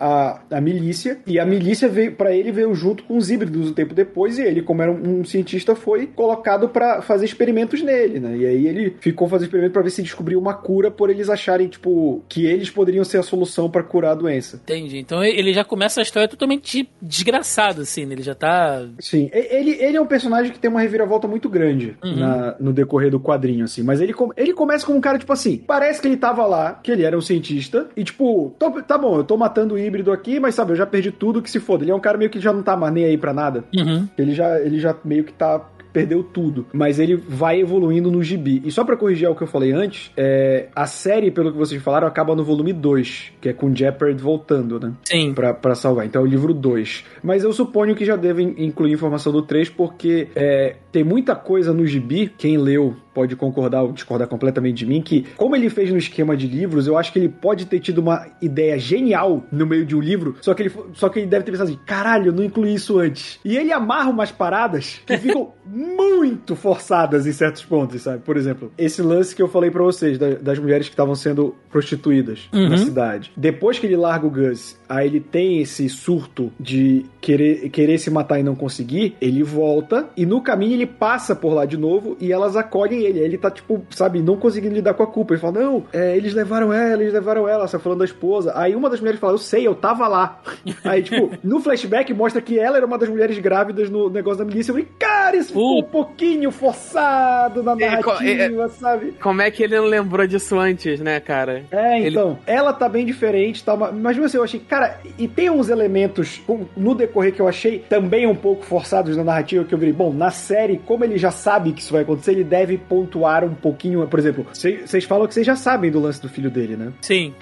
a, a milícia. E a milícia veio para ele veio junto com os híbridos um tempo depois. E ele, como era um, um cientista, foi colocado para fazer experimentos nele, né? E aí ele ficou fazendo experimento para ver se descobriu uma cura por eles acharem, tipo, que eles poderiam ser a solução para curar a doença. Entendi. Então ele já começa a história totalmente desgraçado, assim, né? Ele já tá. Sim, ele, ele é um personagem que tem uma reviravolta muito grande Uhum. na- no decorrer do quadrinho, assim. Mas ele, ele começa como um cara, tipo assim, parece que ele tava lá, que ele era um cientista, e tipo, tá bom, tô matando o híbrido aqui, mas sabe, eu já perdi tudo, que se foda. Ele é um cara meio que já não tá mais nem aí pra nada. Uhum. Ele já, ele já meio que tá. Perdeu tudo. Mas ele vai evoluindo no gibi. E só pra corrigir o que eu falei antes, é, a série, pelo que vocês falaram, acaba no volume 2, que é com Jeopard voltando, né? Sim. Pra, pra salvar. Então é o livro 2. Mas eu suponho que já devem incluir informação do 3, porque é, tem muita coisa no gibi, quem leu pode concordar ou discordar completamente de mim, que como ele fez no esquema de livros, eu acho que ele pode ter tido uma ideia genial no meio de um livro, só que ele, só que ele deve ter pensado assim, caralho, eu não incluí isso antes. E ele amarra umas paradas que ficam muito forçadas em certos pontos, sabe? Por exemplo, esse lance que eu falei pra vocês, da- das mulheres que estavam sendo prostituídas Uhum. na cidade. Depois que ele larga o Gus, aí ele tem esse surto de querer, querer se matar e não conseguir, ele volta e no caminho ele passa por lá de novo e elas acolhem ele. Aí ele tá, tipo, sabe, não conseguindo lidar com a culpa. Ele fala, não, é, eles levaram ela, eles levaram ela, você tá falando da esposa. Aí uma das mulheres fala, eu sei, eu tava lá. Aí, tipo, no flashback mostra que ela era uma das mulheres grávidas no negócio da milícia. Eu falei, cara, isso ficou um pouquinho forçado na É, co- narrativa, sabe? Como é que ele não lembrou disso antes, né, cara? É, Ele- então, ela tá bem diferente, tá? Mas mesmo assim, eu achei, cara, e tem uns elementos no decorrer que eu achei também um pouco forçados na narrativa, que eu vi, bom, na série, como ele já sabe que isso vai acontecer, ele deve pontuar um pouquinho, por exemplo, vocês falam que vocês já sabem do lance do filho dele, né? Sim.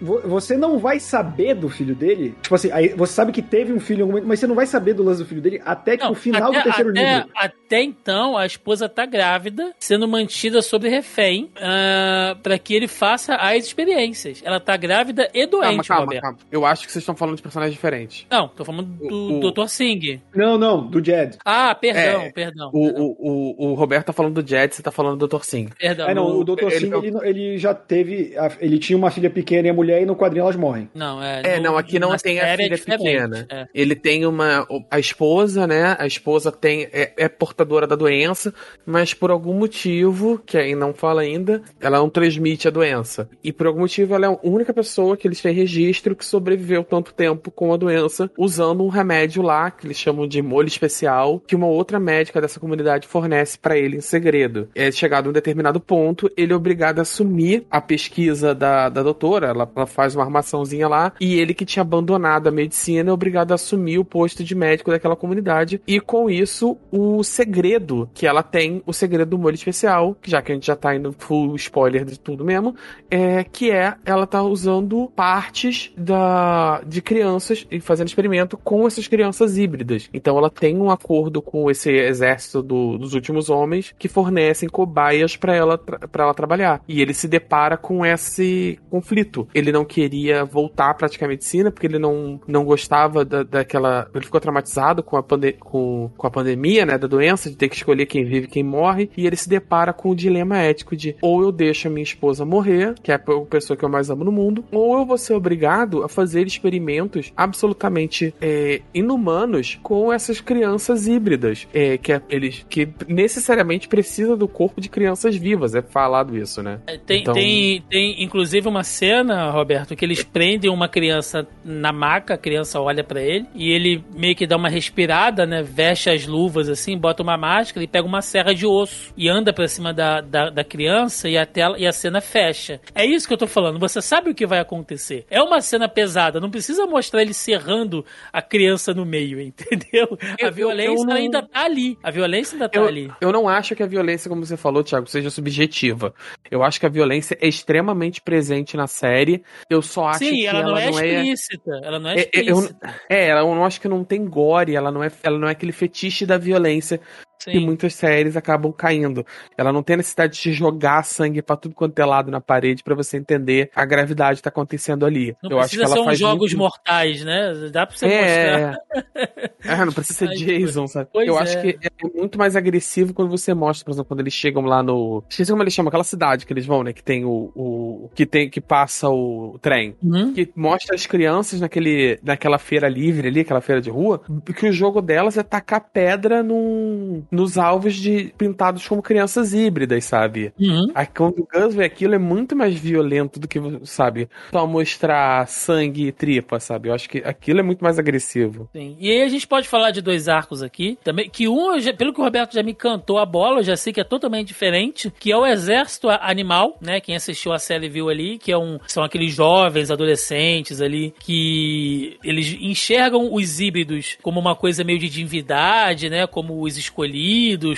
Vo- Você não vai saber do filho dele, tipo assim, aí você sabe que teve um filho em algum momento, mas você não vai saber do lance do filho dele até tipo, Não, o final até, do terceiro até- livro. até então, a esposa tá grávida, sendo mantida sob refém, ah, pra que ele faça as experiências. Ela tá grávida e doente, Calma, calma, calma. Eu acho que vocês estão falando de personagens diferentes. Não, tô falando do O- o- Dr. Singh. Não, não, do Jed. Ah, perdão, É, perdão. O, perdão, o, o, o Roberto tá falando do Jet, você tá falando do Dr. Sim. perdão. É, não, o Dr. ele- Singh, ele, ele já teve. Ele tinha uma filha pequena e a mulher, e no quadrinho elas morrem. Não, é. É, no- não, aqui não tem a é filha diferente, pequena. é. Ele tem uma. A esposa, né? A esposa tem é, é portadora da doença, mas por algum motivo, que aí não fala ainda, ela não transmite a doença. E por algum motivo ela é a única pessoa que eles têm registro que sobreviveu tanto tempo com a doença, usando um remédio lá, que eles chamam de molho especial, que uma outra médica dessa comunidade fornece pra ele em segredo. É chegado a um determinado ponto, ele é obrigado a assumir a pesquisa da, da doutora, ela, ela faz uma armaçãozinha lá, e ele que tinha abandonado a medicina é obrigado a assumir o posto de médico daquela comunidade, e com isso, o segredo que ela tem, o segredo do molho especial, já que a gente já tá indo full spoiler de tudo mesmo, é que é ela tá usando partes da de crianças e fazendo experimento com essas crianças híbridas. Então ela tem um acordo com esse exército do- dos últimos homens que fornecem cobaias para ela para ela trabalhar. E ele se depara com esse conflito. Ele não queria voltar à prática medicina porque ele não, não gostava da, daquela, ele ficou traumatizado com a, pande com, com a pandemia, né, da doença, de ter que escolher quem vive e quem morre, e ele se depara com o dilema ético de ou eu deixo a minha esposa morrer, que é a pessoa que eu mais amo no mundo, ou eu vou ser obrigado a fazer experimentos absolutamente é, inumanos com essas crianças híbridas, é, que é, eles que necessariamente precisam do corpo de crianças vivas, é falado isso, né? É, Tem, Então- tem, tem, inclusive, uma cena, Roberto, que eles prendem uma criança na maca, a criança olha pra ele, e ele meio que dá uma respirada, né? Veste as luvas assim, bota uma máscara e pega uma serra de osso e anda pra cima da, da, da criança e a, tela, e a cena fecha. É isso que eu tô falando, você sabe o que vai acontecer. É uma cena pesada, não precisa mostrar ele serrando a criança no meio, entendeu? Eu- a violência não- ainda tá ali. A violência ainda tá Eu, ali. eu não acho que a violência, como você falou, Thiago, seja subjetiva. Eu acho que a violência é extremamente presente na série série. Eu só acho Sim, que ela, não é não é explícita. Ela não é é, é, eu, explícita. é, ela- eu não acho que não tem gore, ela não é, ela não é aquele fetiche da violência Sim. muitas séries acabam caindo. Ela não tem necessidade de jogar sangue pra tudo quanto é lado na parede pra você entender a gravidade que tá acontecendo ali. Não eu acho que ser uns faz jogos muito... mortais, né? Dá pra você mostrar. É, é, não precisa ser Ai, Jason, sabe? eu é. acho que é muito mais agressivo quando você mostra, por exemplo, quando eles chegam lá no. Esqueci como eles chamam, aquela cidade que eles vão, né? Que tem o. o que tem que passa o trem. Uhum. Que mostra as crianças naquele, naquela feira livre ali, aquela feira de rua, que o jogo delas é tacar pedra num, nos alvos de pintados como crianças híbridas, sabe? Uhum. Quando o Gus vê aquilo é muito mais violento do que, sabe, só mostrar sangue e tripa, sabe? Eu acho que aquilo é muito mais agressivo. Sim. E aí a gente pode falar de dois arcos aqui, também, que um, pelo que o Roberto já me cantou a bola, eu já sei que é totalmente diferente, que é o Exército Animal, né? Quem assistiu a série viu ali, que é um, são aqueles jovens, adolescentes ali, que eles enxergam os híbridos como uma coisa meio de divindade, né? Como os escolhidos,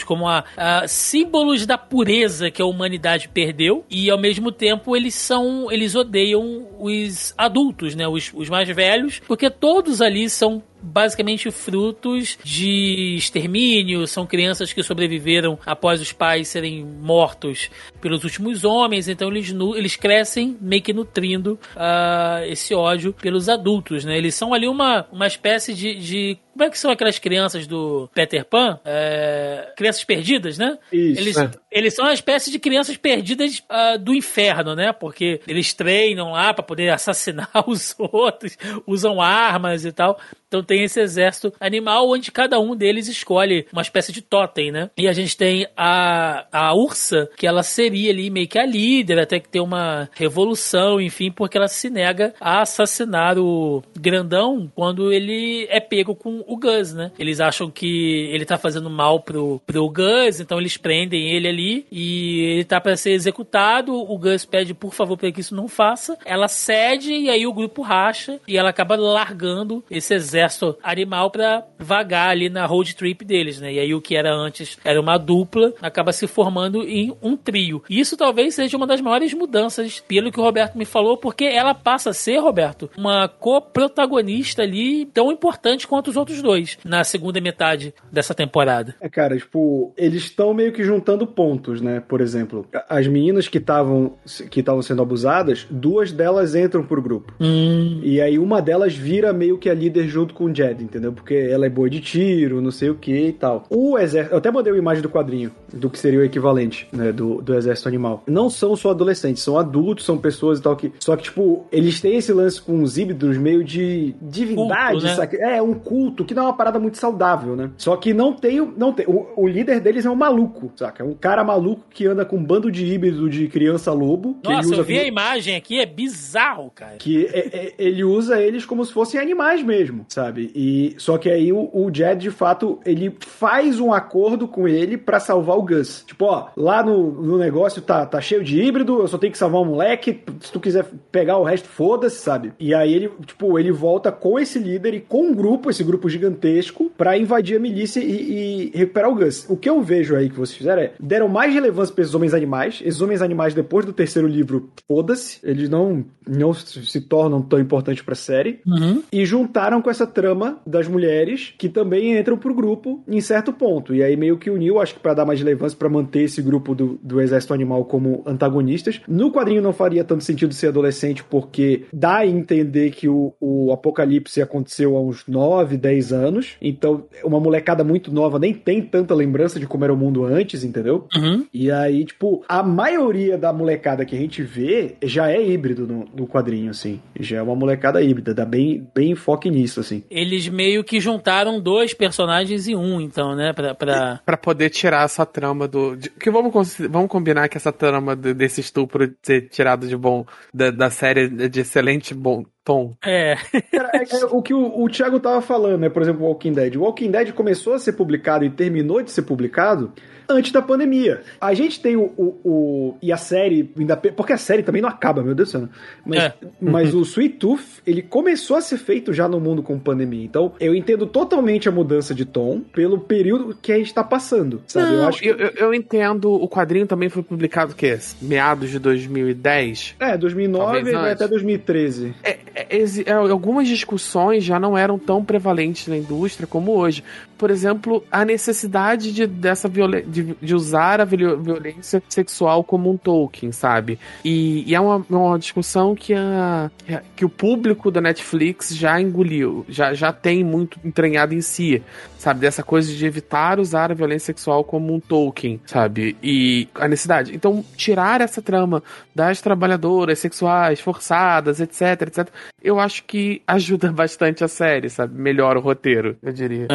como a, a símbolos da pureza que a humanidade perdeu, e ao mesmo tempo eles são, eles odeiam os adultos, né? Os, os mais velhos, porque todos ali são basicamente frutos de extermínio, são crianças que sobreviveram após os pais serem mortos pelos últimos homens, então eles, nu- eles crescem meio que nutrindo ah, esse ódio pelos adultos, né? Eles são ali uma, uma espécie de, de- Como é que são aquelas crianças do Peter Pan? É, crianças perdidas, né? Isso. Eles, É. eles são uma espécie de crianças perdidas ah, do inferno, né? Porque eles treinam lá pra poder assassinar os outros, usam armas e tal. Então tem esse exército animal onde cada um deles escolhe uma espécie de totem, né? E a gente tem a, a Ursa, que ela seria ali meio que a líder, até que tem uma revolução, enfim, porque ela se nega a assassinar o grandão quando ele é pego com o Gus, né? Eles acham que ele tá fazendo mal pro, pro Gus, então eles prendem ele ali e ele tá para ser executado. O Gus pede, por favor, para que isso não faça. Ela cede e aí o grupo racha e ela acaba largando esse exército animal pra vagar ali na road trip deles, né? E aí o que era antes era uma dupla acaba se formando em um trio. E isso talvez seja uma das maiores mudanças, pelo que o Roberto me falou, porque ela passa a ser, Roberto, uma co-protagonista ali tão importante quanto os outros dois na segunda metade dessa temporada. É, cara, tipo, eles estão meio que juntando pontos, né? Por exemplo, as meninas que estavam que estavam sendo abusadas, duas delas entram pro grupo. Hum, E aí uma delas vira meio que a líder junto com o Jed, entendeu? Porque ela é boa de tiro, não sei o que e tal. O exército, eu até mandei uma imagem do quadrinho do que seria o equivalente, né, do, do exército animal. Não são só adolescentes, são adultos, são pessoas e tal que, só que tipo, eles têm esse lance com os híbridos meio de divindade, Culto, né? saca? É, um culto que não é uma parada muito saudável, né? Só que não tem, o- não tem, o, o líder deles é um maluco, saca? É um cara maluco que anda com um bando de híbrido de criança lobo, que ele Nossa, usa eu vi a como- imagem aqui, é bizarro, cara. que é- é- ele usa eles como se fossem animais mesmo, sabe? E só que aí o, o Jed de fato ele faz um acordo com ele pra salvar o Gus. Tipo, ó, lá no, no negócio tá, tá cheio de híbrido, eu só tenho que salvar um moleque. Se tu quiser pegar o resto, foda-se, sabe? E aí ele, tipo, ele volta com esse líder e com um grupo, esse grupo gigantesco, pra invadir a milícia e, e recuperar o Gus. O que eu vejo aí que vocês fizeram é deram mais relevância pra esses homens animais. Esses homens animais, depois do terceiro livro, foda-se. Eles não, não se tornam tão importantes pra série. Uhum. E juntaram com essa trama das mulheres, que também entram pro grupo em certo ponto. E aí meio que uniu, acho que pra dar mais relevância, pra manter esse grupo do, do Exército Animal como antagonistas. No quadrinho não faria tanto sentido ser adolescente, porque dá a entender que o, o apocalipse aconteceu há uns 9, 10 anos. Então, uma molecada muito nova nem tem tanta lembrança de como era o mundo antes, entendeu? Uhum. E aí, tipo, a maioria da molecada que a gente vê já é híbrido no, no quadrinho, assim. Já é uma molecada híbrida, dá bem, bem enfoque nisso, assim. Eles meio que juntaram dois personagens em um, então, né? Pra, pra... Pra poder tirar essa trama do. de- que vamos, vamos combinar que essa trama de- desse estupro de ser tirado de bom. Da, da série de excelente bom. Tom. É. Cara, é- é o que o, o Thiago tava falando, né? Por exemplo, Walking Dead. O Walking Dead começou a ser publicado e terminou de ser publicado antes da pandemia. A gente tem o. o- o- e a série, ainda, porque a série também não acaba, meu Deus do céu. Mas, É. mas o Sweet Tooth, ele começou a ser feito já no mundo com pandemia. Então, eu entendo totalmente a mudança de tom pelo período que a gente tá passando, sabe? Não, eu acho que. eu, eu- eu entendo, o quadrinho também foi publicado, o quê? Meados de 2010? É, 2009 Talvez vai antes. até 2013. É, é, é, algumas discussões já não eram tão prevalentes na indústria como hoje. Por exemplo, a necessidade de, dessa de, de usar a viol- violência sexual como um token, sabe? E, e é uma, uma discussão que, a, que o público da Netflix já engoliu, já, já tem muito entranhado em si, sabe? Dessa coisa de evitar usar a violência sexual como um token, sabe? E a necessidade. Então, tirar essa trama das trabalhadoras sexuais forçadas, etc, etc, eu acho que ajuda bastante a série, sabe? Melhora o roteiro, eu diria.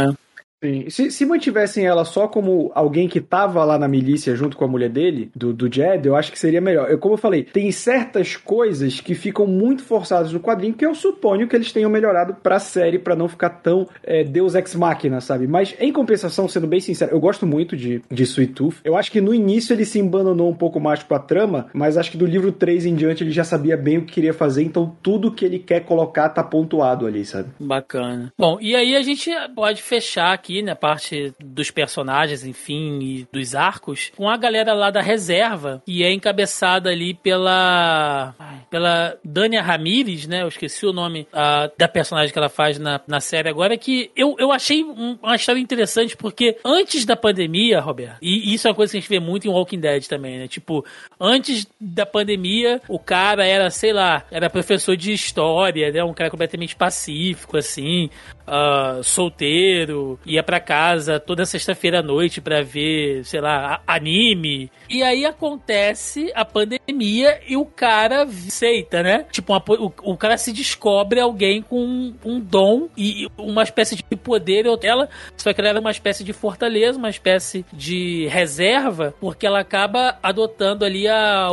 Sim. Se, se mantivessem ela só como alguém que tava lá na milícia junto com a mulher dele, do, do Jed, eu acho que seria melhor. Eu, como eu falei, tem certas coisas que ficam muito forçadas no quadrinho que eu suponho que eles tenham melhorado pra série pra não ficar tão é, Deus Ex Machina, sabe? Mas em compensação, sendo bem sincero, eu gosto muito de, de Sweet Tooth. Eu acho que no início ele se embananou um pouco mais com a trama, mas acho que do livro 3 em diante ele já sabia bem o que queria fazer, então tudo que ele quer colocar tá pontuado ali, sabe? Bacana. Bom, e aí a gente pode fechar aqui, né, a parte dos personagens, enfim, e dos arcos, com a galera lá da reserva, que é encabeçada ali pela pela Dania Ramírez, né, eu esqueci o nome da personagem que ela faz na, na série agora, que eu, eu achei um- uma história interessante, porque antes da pandemia, Roberto, e isso é uma coisa que a gente vê muito em Walking Dead também, né, tipo, antes da pandemia, o cara era, sei lá, era professor de história, né, um cara completamente pacífico, assim, ah, solteiro, ia pra casa toda sexta-feira à noite pra ver, sei lá, anime. E aí acontece a pandemia e o cara aceita, né? Tipo, uma o, o cara se descobre alguém com um, um dom e uma espécie de poder ela, só que ela era uma espécie de fortaleza, uma espécie de reserva, porque ela acaba adotando ali a,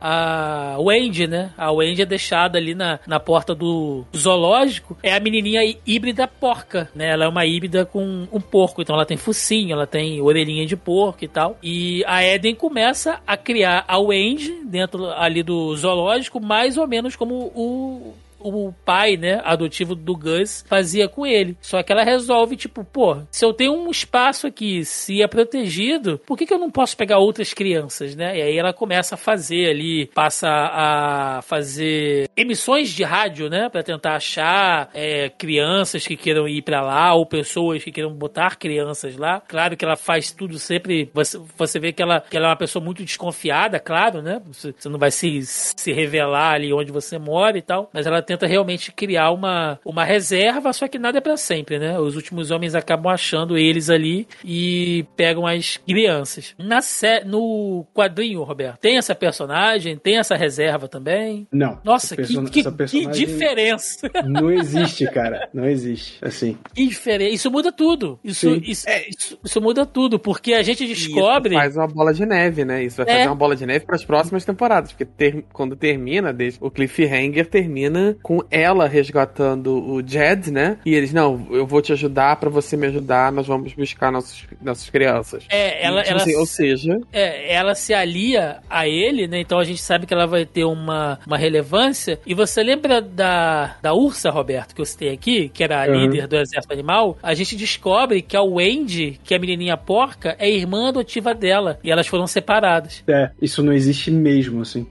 a Wendy, né? A Wendy é deixada ali na, na porta do zoológico. É a menininha hí- híbrida porca, né? Ela é uma híbrida com um porco. Então ela tem focinho, ela tem orelhinha de porco e tal. E a Eden começa a criar a Wendy dentro ali do zoológico, mais ou menos como o o pai, né, adotivo do Gus fazia com ele. Só que ela resolve, tipo, pô, se eu tenho um espaço aqui, se é protegido, por que, que eu não posso pegar outras crianças, né? E aí ela começa a fazer ali, passa a fazer emissões de rádio, né, Pra tentar achar é, crianças que queiram ir pra lá ou pessoas que queiram botar crianças lá. Claro que ela faz tudo sempre. Você, você vê que ela, que ela é uma pessoa muito desconfiada, claro, né? Você, você não vai se, se revelar ali onde você mora e tal, mas ela tenta realmente criar uma, uma reserva, só que nada é pra sempre, né? Os últimos homens acabam achando eles ali e pegam as crianças. Na sé no quadrinho, Roberto, tem essa personagem, tem essa reserva também. Não. Nossa, que, que, que diferença! Não existe, cara. Não existe. Assim. Que diferença. Isso muda tudo. Isso, isso, isso, isso muda tudo, porque a gente descobre. Isso faz uma bola de neve, né? Isso vai É. fazer uma bola de neve para as próximas temporadas, porque ter- quando termina, desde- o cliffhanger termina com ela resgatando o Jed, né? E eles, não, eu vou te ajudar pra você me ajudar, nós vamos buscar nossos, nossas crianças. É, ela, E, tipo ela, assim, ou seja, é, ela se alia a ele, né? Então a gente sabe que ela vai ter uma, uma relevância. E você lembra da, da Ursa, Roberto, que eu citei aqui, que era a Uhum. líder do exército animal? A gente descobre que a Wendy, que é a menininha porca, é irmã adotiva dela. E elas foram separadas. É, isso não existe mesmo, assim.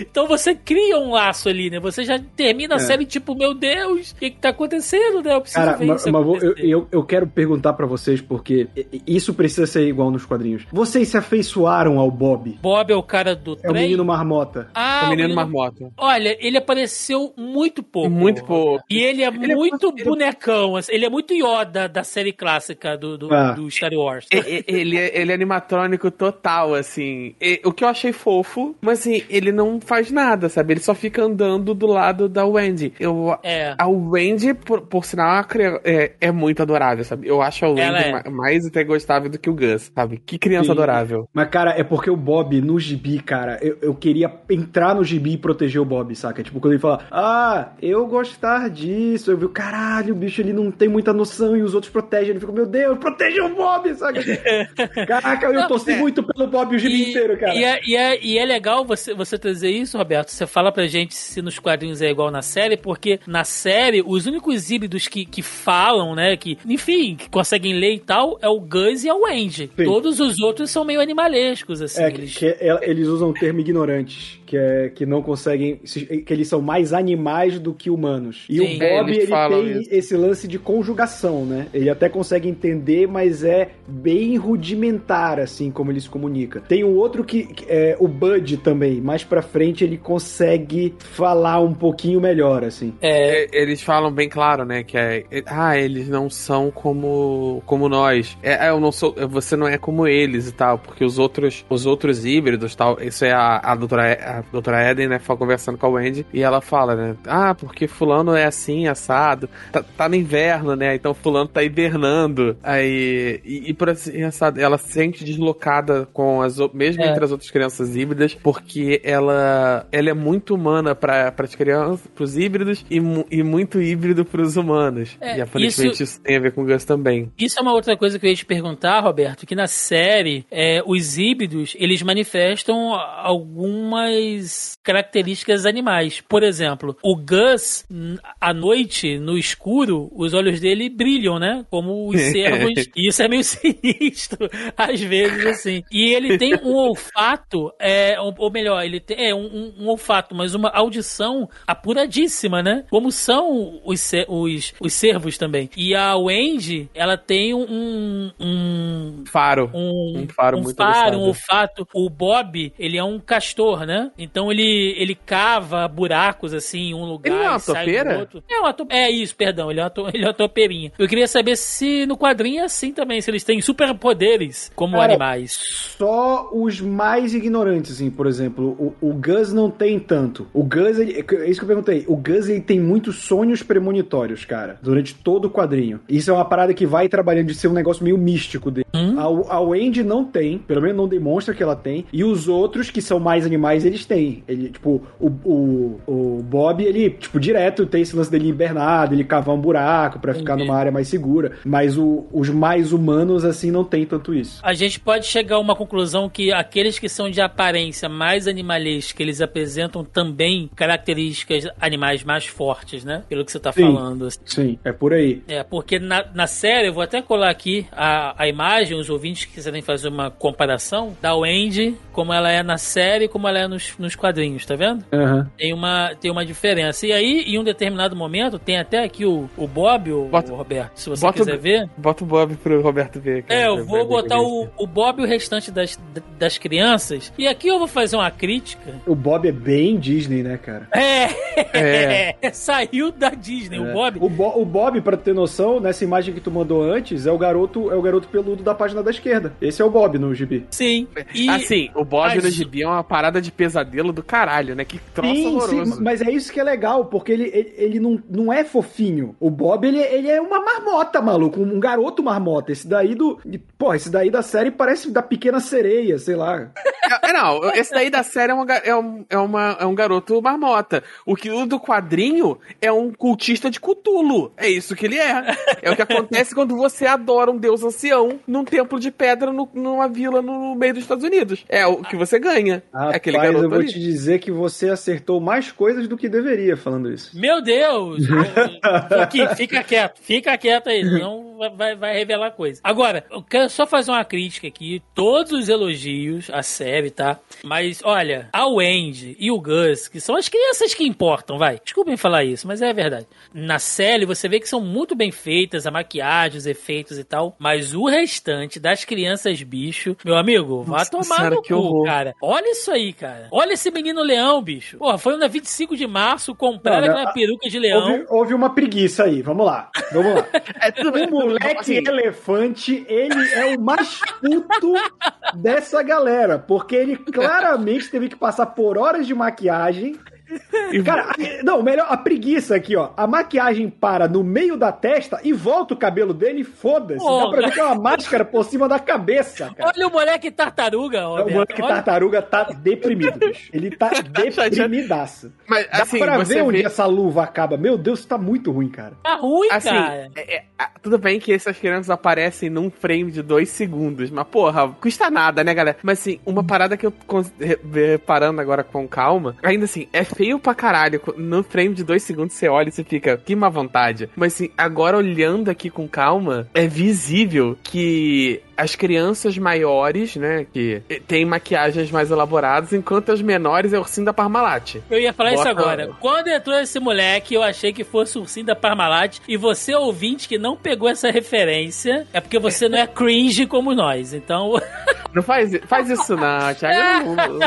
Então você cria um laço ali, né? Você já termina a É. série tipo, meu Deus, o que, que tá acontecendo, né? Eu preciso Cara, ver mas, isso mas vou- eu, eu, eu quero perguntar pra vocês, porque isso precisa ser igual nos quadrinhos. Vocês se afeiçoaram ao Bob? Bob é o cara do É o trem? menino marmota. Ah, o menino menino- marmota. Olha, ele apareceu muito pouco. Muito pouco. E ele é é muito ele- bonecão. assim, Ele é muito Yoda da série clássica do, do, Ah. do Star Wars. E- e- ele, é, ele é animatrônico total, assim. O que eu achei fofo, mas assim, ele não não faz nada, sabe? Ele só fica andando do lado da Wendy. Eu, É. A Wendy, por, por sinal, cri- é, é muito adorável, sabe? Eu acho a Wendy é. ma- mais até gostável do que o Gus, sabe? Que criança Sim. adorável. Mas, cara, é porque o Bob, no gibi, cara, eu, eu queria entrar no gibi e proteger o Bob, saca? Tipo, quando ele fala, ah, eu gostar disso, eu vi, caralho, o bicho, ele não tem muita noção e os outros protegem. Ele fica, meu Deus, proteja o Bob, saca? Caraca, eu torci é. muito pelo Bob o gibi inteiro, cara. E é, e é- e é legal você, você trazer isso, Roberto. Você fala pra gente se nos quadrinhos é igual na série, porque na série, os únicos híbridos que, que falam, né, que, enfim, que conseguem ler e tal, é o Gus e a Wendy. Sim. Todos os outros são meio animalescos, assim. É, que, eles- que é- eles usam o termo ignorantes, que é que não conseguem, se- que eles são mais animais do que humanos. E Sim. o É, Bob, ele tem isso. esse lance de conjugação, né? Ele até consegue entender, mas é bem rudimentar, assim, como ele se comunica. Tem um outro que, que é o Bud também, mais pra frente ele consegue falar um pouquinho melhor, assim. É, eles falam bem claro, né? Que é. Ah, eles não são como como nós. É, é, eu não sou. Você não é como eles e tal. Porque os outros, os outros híbridos tal. Isso é a, a, doutora, a doutora Eden, né? Fala conversando com a Wendy. E ela fala, né? Ah, porque fulano é assim, assado. Tá, tá no inverno, né? Então fulano tá hibernando. Aí. E, e por assim, assado, ela se sente deslocada com as mesmo É. entre as outras crianças híbridas. Porque ela, ela é muito humana para as crianças, pros híbridos. E, e muito híbrido pros humanos. É, e aparentemente isso... tem a ver com o Gus também. Isso é uma outra coisa que eu ia te perguntar, Roberto, que na série é, os híbridos eles manifestam algumas características animais. Por exemplo, o Gus à noite no escuro, os olhos dele brilham, né? Como os cervos. e isso é meio sinistro às vezes assim. E ele tem um olfato, é, ou, ou melhor, ele tem é, um, um- um olfato, mas uma audição apuradíssima, né? Como são os, os, os cervos também. E a Wendy, ela tem um. um Faro. um, Um faro um muito faro, um olfato. O Bob, ele é um castor, né? Então ele, ele cava buracos assim em um lugar. Ele é uma e sai topeira? É, uma to... é isso, perdão. Ele é, uma to... ele é uma topeirinha. Eu queria saber se no quadrinho é assim também, se eles têm superpoderes como Cara, animais. Só os mais ignorantes, assim, por exemplo, o, o Gus não tem tanto. O Gus, ele, é isso que eu perguntei. O Gus, ele tem muitos sonhos premonitórios, cara, durante todo o quadrinho. Isso é uma parada que vai trabalhando de ser um negócio meio místico dele. Hum? A, a Wendy não tem, pelo menos não demonstra que ela tem. E os outros, que são mais animais, eles têm. Ele, tipo, o, o, o Bob, ele, tipo, direto tem esse lance dele hibernado, ele cavar um buraco pra ficar numa área mais segura. Mas o- os mais humanos, assim, não tem tanto isso. A gente pode chegar a uma conclusão que aqueles que são de aparência mais animalesca, eles apresentam também características animais mais fortes, né? Pelo que você tá Sim. falando. Sim, é por aí. É, porque na, na série, eu vou até colar aqui a, a imagem, os ouvintes que quiserem fazer uma comparação da Wendy, como ela é na série e como ela é nos, nos quadrinhos, tá vendo? Aham. Tem uma, tem uma diferença. E aí, em um determinado momento, tem até aqui o, o Bob, o, Bota- o Roberto, se você Bota o- quiser ver. Bota o Bob pro Roberto ver. cara. É, eu vou botar o, o Bob e o restante das, das crianças. E aqui eu vou fazer uma crítica. O Bob é bem Disney, né, cara? É, saiu da Disney. O É. Bob O, Bo- o Bob, pra ter noção, nessa imagem que tu mandou antes, é o garoto, é o garoto peludo da página da esquerda. Esse é o Bob no gibi. Sim. E Assim, o Bob As- no gibi é uma parada de pesadelo do caralho, né? Que troço Sim, horroroso. sim, mas é isso que é legal, porque ele, ele, ele não, não é fofinho. O Bob, ele, ele é uma marmota, maluco, um garoto marmota. Esse daí do. Pô, esse daí da série parece da pequena sereia, sei lá. É, não, esse daí da série é, uma, é, um, é, uma, é um garoto marmota. O que o do quadrinho é um cultista de Cthulhu. É isso que ele é. É o que acontece quando você adora um deus ancião num templo de pedra no- numa vila no meio dos Estados Unidos. É o que você ganha. é aquele Rapaz, garoto eu vou ali. te dizer que você acertou mais coisas do que deveria falando isso. Meu Deus! Aqui, fica quieto, fica quieto aí, senão vai- vai, revelar coisa. Agora, eu quero só fazer uma crítica aqui. Todos os elogios à série, tá? Mas, olha, a Wendy e o Gus, que são as crianças que importam, vai. Desculpem falar isso, mas é verdade. Na série, você vê que são muito bem feitas, a maquiagem, os efeitos e tal. Mas o restante das crianças bicho, meu amigo, vá Nossa tomar senhora, no que cu, cara. Olha isso aí, cara. Olha esse menino leão, bicho. Porra, foi na 25 de março, não, aquela peruca de leão. Houve, houve uma preguiça aí, vamos lá. Vamos lá. É, tudo bem. O moleque assim, elefante, ele é o mais puto dessa galera, porque ele claramente teve que passar por horas de maquiagem. Cara, a- não, melhor, a preguiça aqui, ó. A maquiagem para no meio da testa e volta o cabelo dele foda-se. Dá pra ver que é uma máscara por cima da cabeça, cara. Olha o moleque tartaruga, O Roberto. moleque Olha- tartaruga tá deprimido, bicho. Ele tá deprimidaço. Mas, Dá assim, pra você ver onde vê- essa luva acaba. Meu Deus, tá muito ruim, cara. Tá ruim, Assim, cara. é- é- tudo bem que essas crianças aparecem num frame de dois segundos, mas porra, custa nada, né, galera? Mas assim, uma parada que eu reparando agora com calma, ainda assim, é feio pra caralho. No frame de dois segundos você olha e você fica, que má vontade. Mas assim, agora olhando aqui com calma, é visível que as crianças maiores, né, que têm maquiagens mais elaboradas, enquanto as menores é ursinho da Parmalat. Eu ia falar isso agora. Quando entrou esse moleque, eu achei que fosse o ursinho da Parmalat. E você, ouvinte, que não pegou essa referência, é porque você não é cringe como nós. Então, Não faz, faz isso não, Thiago. Não-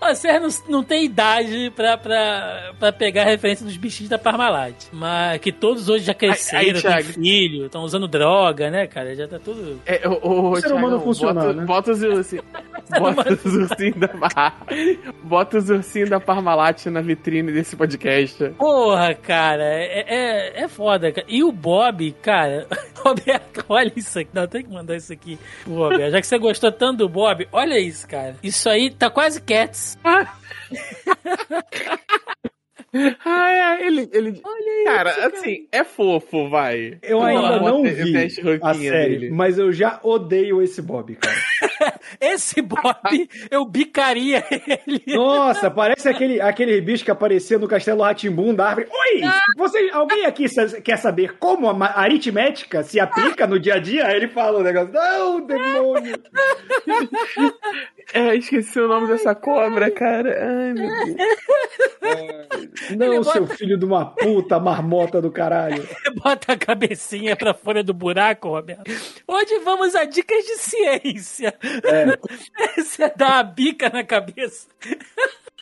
você não, não tem idade pra, pra, pra pegar a referência dos bichinhos da Parmalat. Mas que todos hoje já cresceram, Aí, têm filho, estão usando droga, né, cara? Já tá tudo... É, o, o, ser humano Thiagão, funcionar, bota, né? Bota os ursinhos. Bota os ursinhos da Bota os ursinhos da Parmalat na vitrine desse podcast. Porra, cara, é, é, é foda, cara. E o Bob, cara, Roberto, olha isso aqui. Não, tem que mandar isso aqui pro Roberto. Já que você gostou tanto do Bob, olha isso, cara. Isso aí tá quase Cats. Ah, é, ele. ele... cara, assim, é fofo, vai. Eu ainda não vi a série, dele. mas eu já odeio esse Bob, cara. Esse Bob, eu bicaria ele. Nossa, parece aquele, aquele bicho que aparecia no Castelo Ratimbum da árvore. Oi! Você, alguém aqui quer saber como a aritmética se aplica no dia a dia? Aí ele fala o negócio. Não, demônio! É, esqueci o nome dessa cobra, cara. Ai, meu Deus. Não, Ele seu bota- filho de uma puta marmota do caralho. Bota a cabecinha pra fora do buraco, Roberto. Hoje vamos a dicas de ciência. Você dá uma bica na cabeça.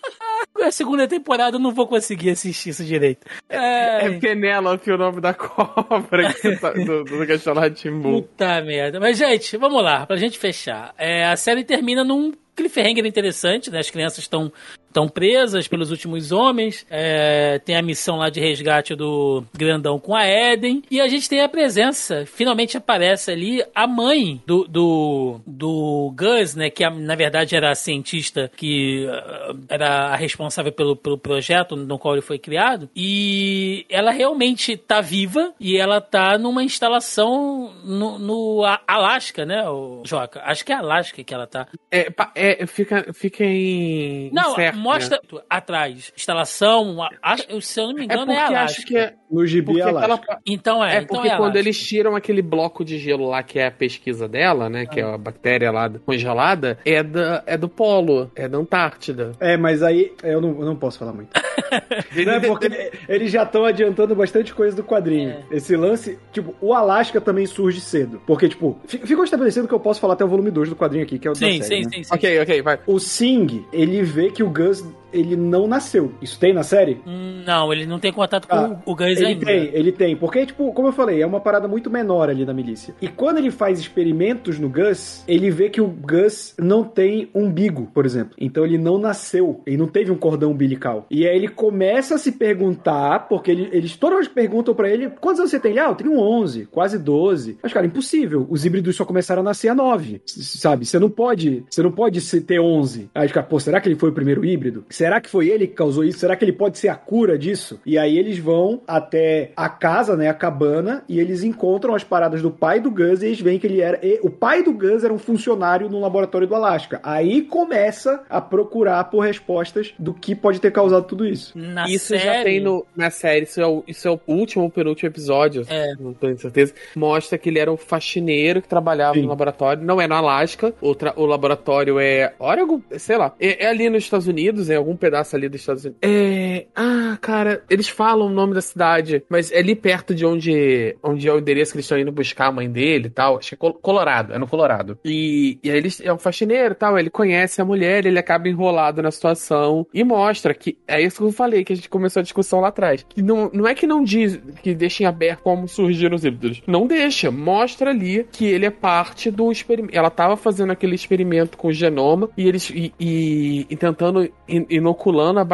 A segunda temporada eu não vou conseguir assistir isso direito. É É, Penélope o nome da cobra tá, do, do Castelo. Puta merda. Mas, gente, vamos lá, pra gente fechar. É, a série termina num cliffhanger interessante, né? As crianças estão estão presas pelos últimos homens. É, tem a missão lá de resgate do grandão com a Eden. E a gente tem a presença, finalmente aparece ali a mãe do, do, do Gus, né? Que na verdade era a cientista que ah, era a responsável pelo, pelo projeto no qual ele foi criado. E ela realmente tá viva e ela tá numa instalação no, no Alasca, né, o Joca? Acho que é Alasca que ela tá. É, pa- é, fica, fica em. Não, incerto, mostra né? atrás. Instalação, a- acho- se eu não me É engano, porque é, acho que é. No gibi Porque Alasca. aquela, Então é, É então porque é quando eles tiram aquele bloco de gelo lá, que é a pesquisa dela, né? Que é a bactéria lá congelada, é, da, é do polo, é da Antártida. É, mas aí eu não, eu não posso falar muito. Não, é porque eles já estão adiantando bastante coisa do quadrinho. É. Esse lance, tipo, o Alasca também surge cedo. Porque, tipo, fi- ficou estabelecido que eu posso falar até o volume 2 do quadrinho aqui, que é o Sim, da série, sim, né? sim, sim. Ok, ok, vai. O Sing, ele vê que o Gus, ele não nasceu. Isso tem na série? Não, ele não tem contato com Ah, o Gus Ele ainda. tem, ele tem. Porque, tipo, como eu falei, é uma parada muito menor ali da milícia. E quando ele faz experimentos no Gus, ele vê que o Gus não tem umbigo, por exemplo. Então ele não nasceu. Ele não teve um cordão umbilical. E aí ele começa a se perguntar, porque ele- eles todos perguntam pra ele: quantos anos você tem? Ele, Ah, eu tenho 11, quase 12. Mas, cara, impossível. Os híbridos só começaram a nascer a 9. S- Sabe? Você não pode. Você não pode se- ter 11. Aí, cara, pô, será que ele foi o primeiro híbrido? Será que foi ele que causou isso? Será que ele pode ser a cura disso? E aí eles vão até a casa, né, a cabana, e eles encontram as paradas do pai do Gus e eles veem que ele era. e- o pai do Gus era um funcionário no laboratório do Alasca. Aí começa a procurar por respostas do que pode ter causado tudo isso. Na isso série, já tem no, na série, isso é, o, isso é o último ou penúltimo episódio, É. não tenho certeza. Mostra que ele era um faxineiro que trabalhava Sim. no laboratório. Não é no Alasca, o, o laboratório é Oregon, sei lá. É, é ali nos Estados Unidos, em algum algum pedaço ali dos Estados Unidos. É. Ah, cara, eles falam o nome da cidade, mas é ali perto de onde, onde é o endereço que eles estão indo buscar a mãe dele e tal. Acho que é Col- Colorado, é no Colorado. E, e aí é um faxineiro e tal, ele conhece a mulher, ele acaba enrolado na situação e mostra que. É isso que eu falei, que a gente começou a discussão lá atrás. Que não, não é que não diz, que deixa em aberto como surgiram os híbridos. Não deixa, mostra ali que ele é parte do experimento. Ela tava fazendo aquele experimento com o genoma e eles e, e- e tentando in- inoculando a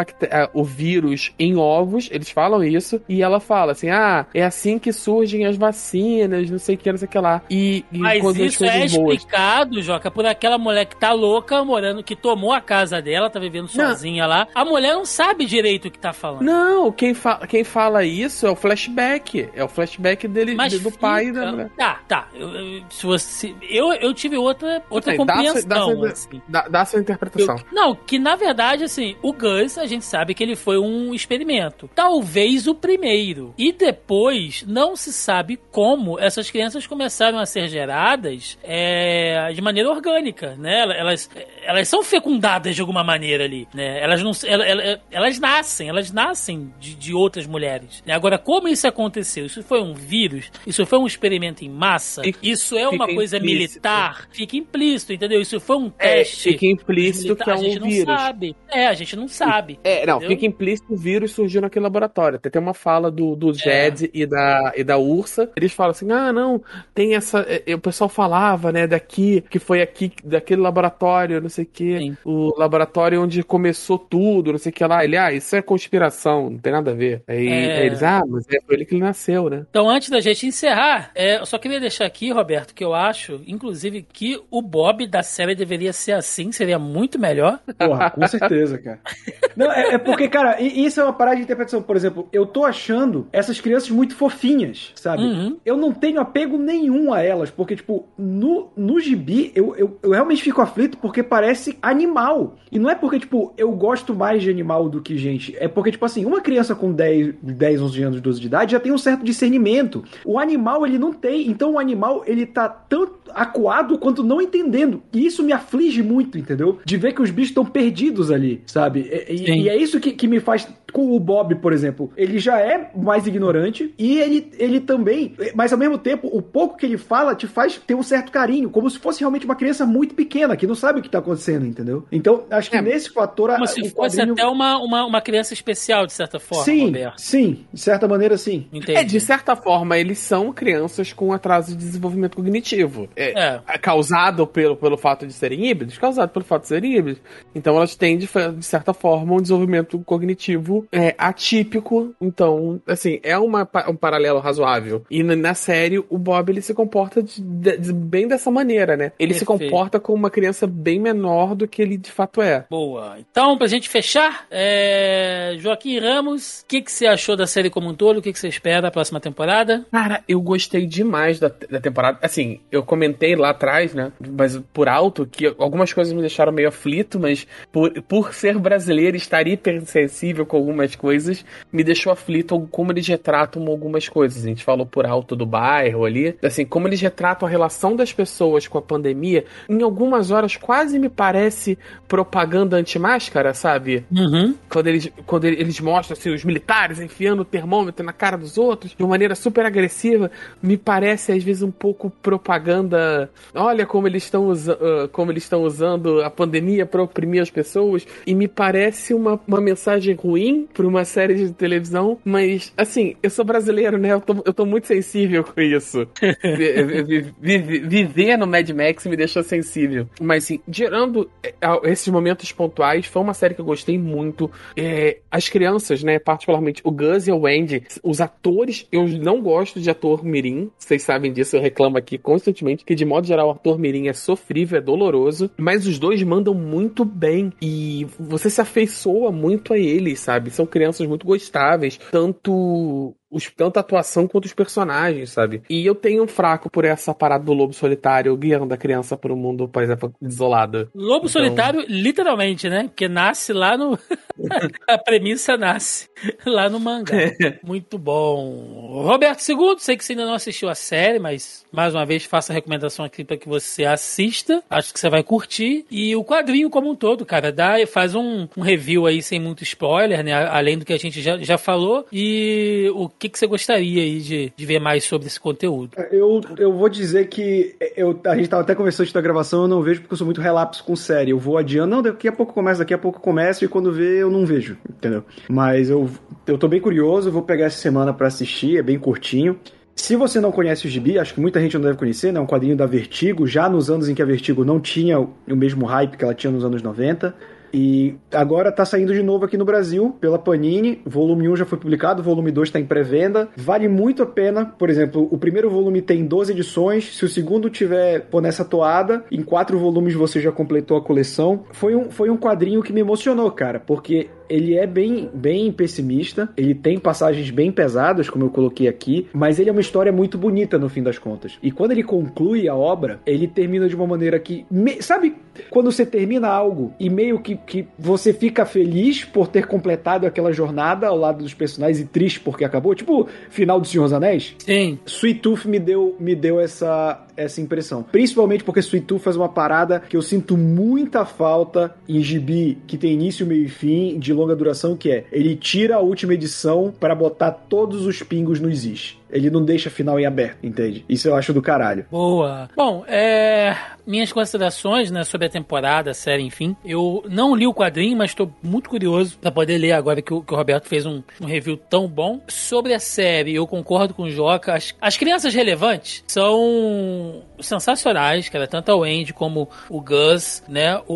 o vírus em ovos, eles falam isso, e ela fala assim: ah, é assim que surgem as vacinas, não sei o que, não sei o que lá. E, e Mas quando isso é coisas boas- explicado, Joca, por aquela mulher que tá louca, morando, que tomou a casa dela, tá vivendo Não. sozinha lá. A mulher não sabe direito o que tá falando. Não, quem, fa quem fala isso é o flashback. É o flashback dele, Mas do pai e da fica- mulher. Tá, tá. Eu, eu- se você, eu, eu tive outra, outra Bem, dá sua- dá compreensão. sua- assim. Dá, dá a sua interpretação. Eu- não, que na verdade, assim, o Gus, a gente sabe que ele foi um experimento. Talvez o primeiro. E depois, não se sabe como essas crianças começaram a ser geradas é, de maneira orgânica, né? Elas, elas são fecundadas de alguma maneira ali, né? Elas não ela- ela- elas nascem, elas nascem de, de outras mulheres. né? Agora, como isso aconteceu? Isso foi um vírus? Isso foi um experimento em massa? Isso é uma coisa implícito. militar? Fica implícito, entendeu? Isso foi um É, teste. fica implícito que é a um gente não vírus. sabe. É, a gente não sabe. É, não, Entendeu? fica implícito o vírus surgiu naquele laboratório. Até tem uma fala do, do Jed e, da, e da Ursa. Eles falam assim: ah, não, tem essa. é, o pessoal falava, né, daqui, que foi aqui, daquele laboratório, não sei o quê. Sim. O laboratório onde começou tudo, não sei o que lá. Ele, ah, isso é conspiração, não tem nada a ver. Aí, É. aí eles, ah, mas é ele que ele nasceu, né? Então, antes da gente encerrar, é, eu só queria deixar aqui, Roberto, que eu acho, inclusive, que o Bob da série deveria ser assim, seria muito melhor. Porra, com certeza, cara. Não, é, é porque, cara, isso é uma parada de interpretação. Por exemplo, eu tô achando essas crianças muito fofinhas, sabe? Uhum. Eu não tenho apego nenhum a elas, porque, tipo, no, no gibi, eu, eu, eu realmente fico aflito porque parece animal. E não é porque, tipo, eu gosto mais de animal do que gente. É porque, tipo assim, uma criança com 10, 10 11 anos, 12 de idade já tem um certo discernimento. O animal, ele não tem. Então, o animal, ele tá tanto acuado quanto não entendendo. E isso me aflige muito, entendeu? De ver que os bichos estão perdidos ali, sabe? E, e- é isso que, que me faz. Com o Bob, por exemplo, ele já é mais ignorante e ele, ele também. Mas ao mesmo tempo, o pouco que ele fala te faz ter um certo carinho, como se fosse realmente uma criança muito pequena que não sabe o que tá acontecendo, entendeu? Então, acho que É, nesse fator. a- Como se o fosse quadrinho- até uma, uma, uma criança especial, de certa forma, Sim, Roberto. sim, de certa maneira, sim. Entendi. É, de certa forma, eles são crianças com atraso de desenvolvimento cognitivo. É, É. causado pelo, pelo fato de serem híbridos, causado pelo fato de serem híbridos. Então elas têm, de, certa forma, um desenvolvimento cognitivo é, atípico. Então, assim, é uma, um paralelo razoável. E na, na série, o Bob ele se comporta de- de- de- bem dessa maneira, né? Ele se Perfeito. comporta como uma criança bem menor do que ele de fato é. Boa. Então, pra gente fechar, é... Joaquim Ramos, o que, que você achou da série como um todo? O que, que você espera da próxima temporada? Cara, eu gostei demais da, da temporada. Assim, eu comentei lá atrás, né? Mas por alto, que algumas coisas me deixaram meio aflito, mas por, por ser brasileiro e estar hipersensível com algumas coisas, me deixou aflito como eles retratam algumas coisas. A gente falou por alto do bairro ali. Assim, como eles retratam a relação das pessoas com a pandemia, em algumas horas quase me parece propaganda anti-máscara, sabe? Uhum. quando eles, quando eles mostram assim, os militares enfiando o termômetro na cara dos outros de uma maneira super agressiva, me parece às vezes um pouco propaganda. Olha como eles estão ah, como eles estão usando a pandemia para oprimir as pessoas e me parece uma, uma mensagem ruim para uma série de televisão, mas assim, eu sou brasileiro, né? Eu tô, eu tô muito sensível com isso. Vi- vi- vi- vi- Viver no Mad Max me deixou sensível. Mas assim, gerando é, esses momentos pontuais, foi uma série que eu gostei muito. É, as crianças, né? Particularmente o Gus e o Wendy, os atores, eu não gosto de ator mirim. Vocês sabem disso, eu reclamo aqui constantemente. Que de modo geral, o ator mirim é sofrível, é doloroso. Mas os dois mandam muito bem. E você se afeiçoa muito a eles, sabe? São crianças muito gostáveis. Tanto os, tanto a atuação quanto os personagens, sabe? E eu tenho um fraco por essa parada do lobo solitário guiando a criança para um mundo, por exemplo, desolado. Lobo Então- solitário, literalmente, né? Porque nasce lá no. A premissa nasce lá no mangá. Muito bom. Roberto II, sei que você ainda não assistiu a série, mas mais uma vez faço a recomendação aqui para que você assista. Acho que você vai curtir. E o quadrinho como um todo, cara, dá, faz um, um review aí sem muito spoiler, né? Além do que a gente já, já falou. E o que, que você gostaria aí de, de ver mais sobre esse conteúdo? Eu, eu vou dizer que eu, a gente tava até conversando antes da gravação, eu não vejo porque eu sou muito relapso com série. Eu vou adiando, não, daqui a pouco começa, daqui a pouco começa, e quando vê, eu não vejo, entendeu? Mas eu, eu tô bem curioso, vou pegar essa semana para assistir, é bem curtinho. Se você não conhece o Gibi, acho que muita gente não deve conhecer, né? É um quadrinho da Vertigo, já nos anos em que a Vertigo não tinha o mesmo hype que ela tinha nos anos 90. E agora tá saindo de novo aqui no Brasil, pela Panini. Volume 1 já foi publicado, volume 2 está em pré-venda. Vale muito a pena. Por exemplo, o primeiro volume tem 12 edições. Se o segundo tiver pô, nessa toada, em quatro volumes você já completou a coleção. Foi um, foi um quadrinho que me emocionou, cara, porque ele é bem, bem pessimista, ele tem passagens bem pesadas, como eu coloquei aqui, mas ele é uma história muito bonita no fim das contas. E quando ele conclui a obra, ele termina de uma maneira que. Me, sabe quando você termina algo e meio que, que você fica feliz por ter completado aquela jornada ao lado dos personagens e triste porque acabou? Tipo, final do Senhor dos Anéis? Sim. Sweet Tooth me deu, me deu essa, essa impressão. Principalmente porque Sweet Tooth faz uma parada que eu sinto muita falta em gibi que tem início, meio e fim, de longa duração, que é ele tira a última edição para botar todos os pingos no Existe. Ele não deixa final em aberto, entende? Isso eu acho do caralho. Boa. Bom, é. Minhas considerações, né, sobre a temporada, a série, enfim. Eu não li o quadrinho, mas estou muito curioso para poder ler agora que o, que o Roberto fez um, um, review tão bom. Sobre a série, eu concordo com o Joca. As, as crianças relevantes são sensacionais, cara. Tanto a Wendy como o Gus, né? O,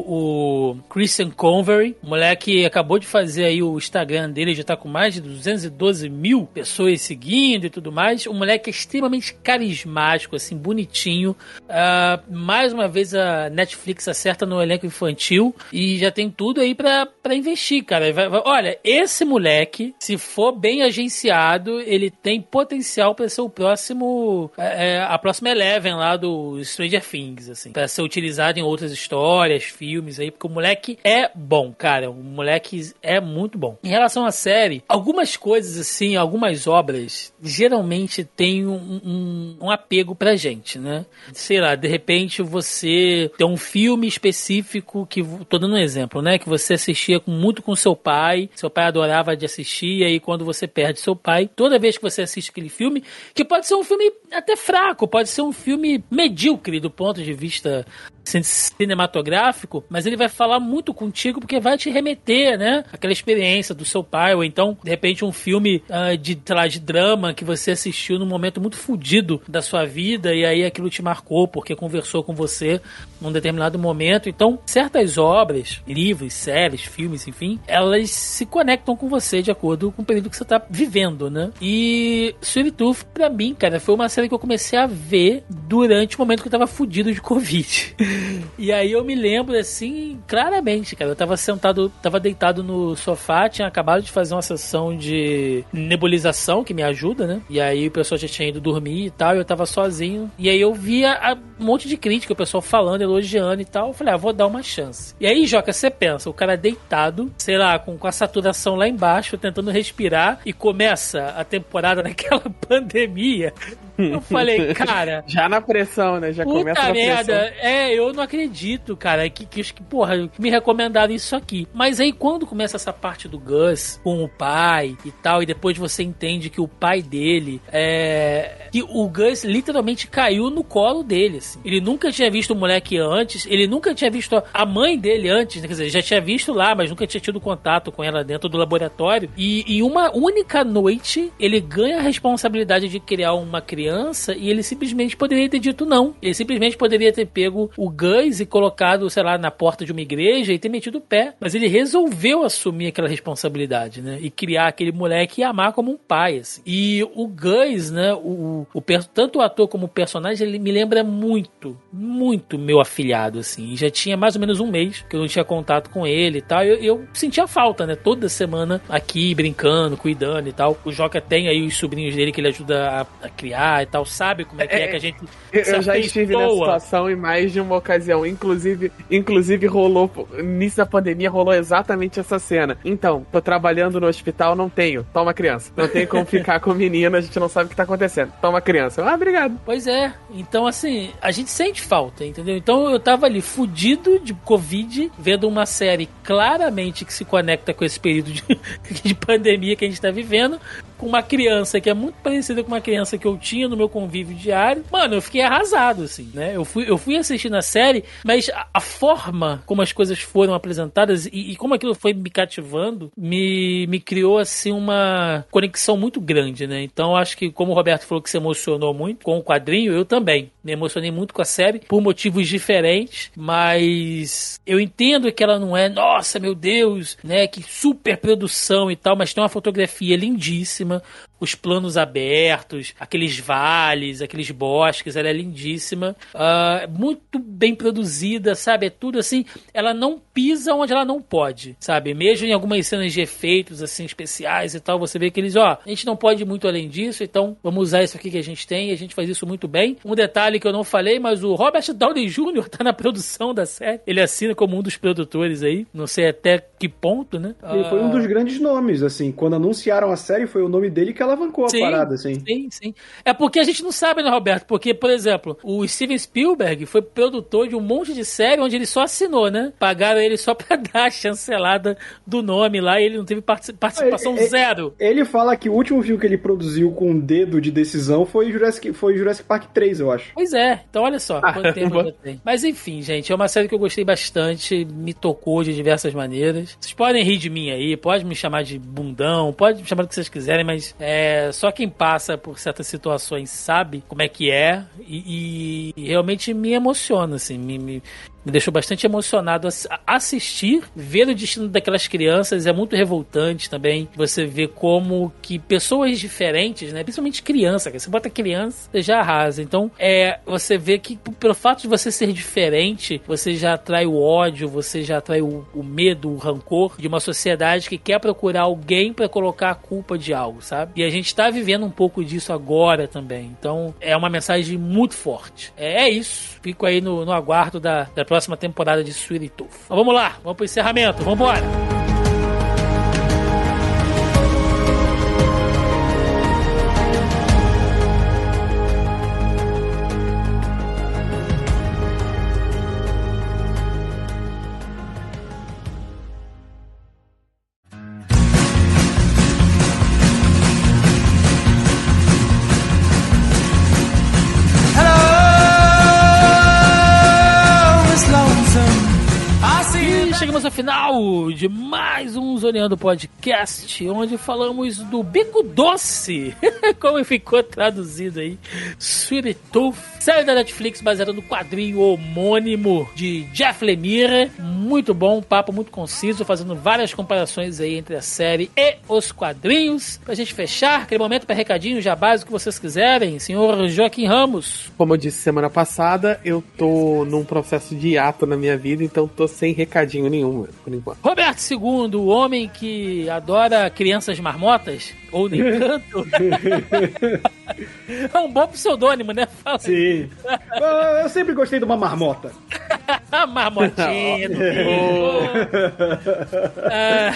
o Christian Convery, o moleque acabou de fazer aí o Instagram dele, já tá com mais de 212 mil pessoas seguindo e tudo mais. O moleque é extremamente carismático, assim, bonitinho. Uh, mais uma vez a Netflix acerta no elenco infantil e já tem tudo aí pra, pra investir, cara. Vai, vai, olha, esse moleque, se for bem agenciado, ele tem potencial para ser o próximo, é, é, a próxima Eleven lá do Stranger Things, assim, para ser utilizado em outras histórias, filmes aí, porque o moleque é bom, cara. O moleque é muito bom. Em relação à série, algumas coisas assim, algumas obras, geralmente tem um, um, um apego pra gente, né? Sei lá, de repente você tem um filme específico que, tô dando um exemplo, né? Que você assistia muito com seu pai, seu pai adorava de assistir, e aí quando você perde seu pai, toda vez que você assiste aquele filme, que pode ser um filme até fraco, pode ser um filme medíocre do ponto de vista cinematográfico, mas ele vai falar muito contigo porque vai te remeter, né? Aquela experiência do seu pai, ou então, de repente, um filme uh, de, lá, de drama que você assistiu num momento muito fodido da sua vida e aí aquilo te marcou porque conversou com você num determinado momento. Então, certas obras, livros, séries, filmes, enfim, elas se conectam com você de acordo com o período que você tá vivendo, né? E Sweet Tooth, pra mim, cara, foi uma série que eu comecei a ver durante o momento que eu tava fudido de Covid. E aí eu me lembro assim, claramente, cara. Eu tava sentado, tava deitado no sofá, tinha acabado de fazer uma sessão de nebulização que me ajuda, né? E aí o pessoal já tinha ido dormir e tal, e eu tava sozinho. E aí eu via um monte de crítica, o pessoal falando, elogiando e tal. Eu falei, ah, vou dar uma chance. E aí, Joca, você pensa, o cara deitado, sei lá, com, com a saturação lá embaixo, tentando respirar, e começa a temporada naquela pandemia. Eu falei, cara. Já na pressão, né? Já começa na merda. pressão. É, eu não acredito, cara. Que, que, que, porra, me recomendaram isso aqui. Mas aí quando começa essa parte do Gus com o pai e tal, e depois você entende que o pai dele é. Que o Gus literalmente caiu no colo dele. Assim. Ele nunca tinha visto o moleque antes, ele nunca tinha visto a mãe dele antes, né? quer dizer, já tinha visto lá, mas nunca tinha tido contato com ela dentro do laboratório. E em uma única noite, ele ganha a responsabilidade de criar uma criança e ele simplesmente poderia ter dito não. Ele simplesmente poderia ter pego o Gus e colocado, sei lá, na porta de uma igreja e ter metido o pé. Mas ele resolveu assumir aquela responsabilidade, né? E criar aquele moleque e amar como um pai, assim. E o Gus, né? O, o, tanto o ator como o personagem, ele me lembra muito, muito meu afilhado, assim. E já tinha mais ou menos um mês que eu não tinha contato com ele e tal. Eu, eu sentia falta, né? Toda semana aqui brincando, cuidando e tal. O Joca tem aí os sobrinhos dele que ele ajuda a, a criar e tal, sabe como é que é, é que a gente. Eu já estive nessa situação em mais de uma ocasião. Inclusive, inclusive rolou, início da pandemia, rolou exatamente essa cena. Então, tô trabalhando no hospital, não tenho. Toma criança. Não tem como ficar com menina, a gente não sabe o que tá acontecendo. Toma criança. Ah, obrigado. Pois é. Então, assim, a gente sente falta, entendeu? Então eu tava ali fudido de Covid, vendo uma série claramente que se conecta com esse período de, de pandemia que a gente tá vivendo, com uma criança que é muito parecida com uma criança que eu tinha no meu convívio diário. Mano, eu fiquei arrasado, assim, né? Eu fui, eu fui assistindo a série, mas a, a forma como as coisas foram apresentadas e, e como aquilo foi me cativando, me, me criou, assim, uma conexão muito grande, né? Então, acho que, como o Roberto falou que se emocionou muito com o quadrinho, eu também me emocionei muito com a série, por motivos diferentes, mas eu entendo que ela não é, nossa, meu Deus, né? Que super produção e tal, mas tem uma fotografia lindíssima, próxima os planos abertos, aqueles vales, aqueles bosques, ela é lindíssima, uh, muito bem produzida, sabe? É tudo assim, ela não pisa onde ela não pode, sabe? Mesmo em algumas cenas de efeitos assim especiais e tal, você vê que eles, ó, a gente não pode ir muito além disso, então vamos usar isso aqui que a gente tem e a gente faz isso muito bem. Um detalhe que eu não falei, mas o Robert Downey Jr. tá na produção da série. Ele assina como um dos produtores aí, não sei até que ponto, né? Ele foi um dos grandes nomes, assim, quando anunciaram a série foi o nome dele que alavancou a Sim, parada, assim. Sim, sim. É porque a gente não sabe, né, Roberto? Porque, por exemplo, o Steven Spielberg foi produtor de um monte de série onde ele só assinou, né? Pagaram ele só pra dar a chancelada do nome lá e ele não teve partici- participação Ele- zero. Ele fala que o último filme que ele produziu com um dedo de decisão foi Jurassic, foi Jurassic Park 3, eu acho. Pois é, então olha só quanto Caramba. tempo já tem. Mas enfim, gente, é uma série que eu gostei bastante, me tocou de diversas maneiras. Vocês podem rir de mim aí, pode me chamar de bundão, pode me chamar do que vocês quiserem, mas é, só quem passa por certas situações sabe como é que é e, e realmente me emociona, assim, me, me, me deixou bastante emocionado assistir, ver o destino daquelas crianças é muito revoltante também. Você vê como que pessoas diferentes, né, principalmente criança, você bota criança, você já arrasa. Então, é, você vê que pelo fato de você ser diferente, você já atrai o ódio, você já atrai o, o medo, o rancor de uma sociedade que quer procurar alguém pra colocar a culpa de algo, sabe? E a gente tá vivendo um pouco disso agora também. Então, é uma mensagem muito forte. É, é isso. Fico aí no, no aguardo da, da próxima temporada de Sweet Tooth. Mas vamos lá, vamos pro encerramento, vamos embora. Final de mais um Zoneando Podcast, onde falamos do Bico Doce, como ficou traduzido aí, Sweet Tooth, série da Netflix baseada no quadrinho homônimo de Jeff Lemire, muito bom, um papo muito conciso, fazendo várias comparações aí entre a série e os quadrinhos. Pra gente fechar, aquele momento para recadinho, jabás, o que vocês quiserem, senhor Joaquim Ramos. Como eu disse semana passada, eu tô num processo de hiato na minha vida, então tô sem recadinho nenhum, por enquanto. Roberto II, o homem que adora crianças marmotas, ou nem tanto. é um bom pseudônimo, né? Fala Sim. eu, eu sempre gostei de uma marmota. marmotinha do Ah,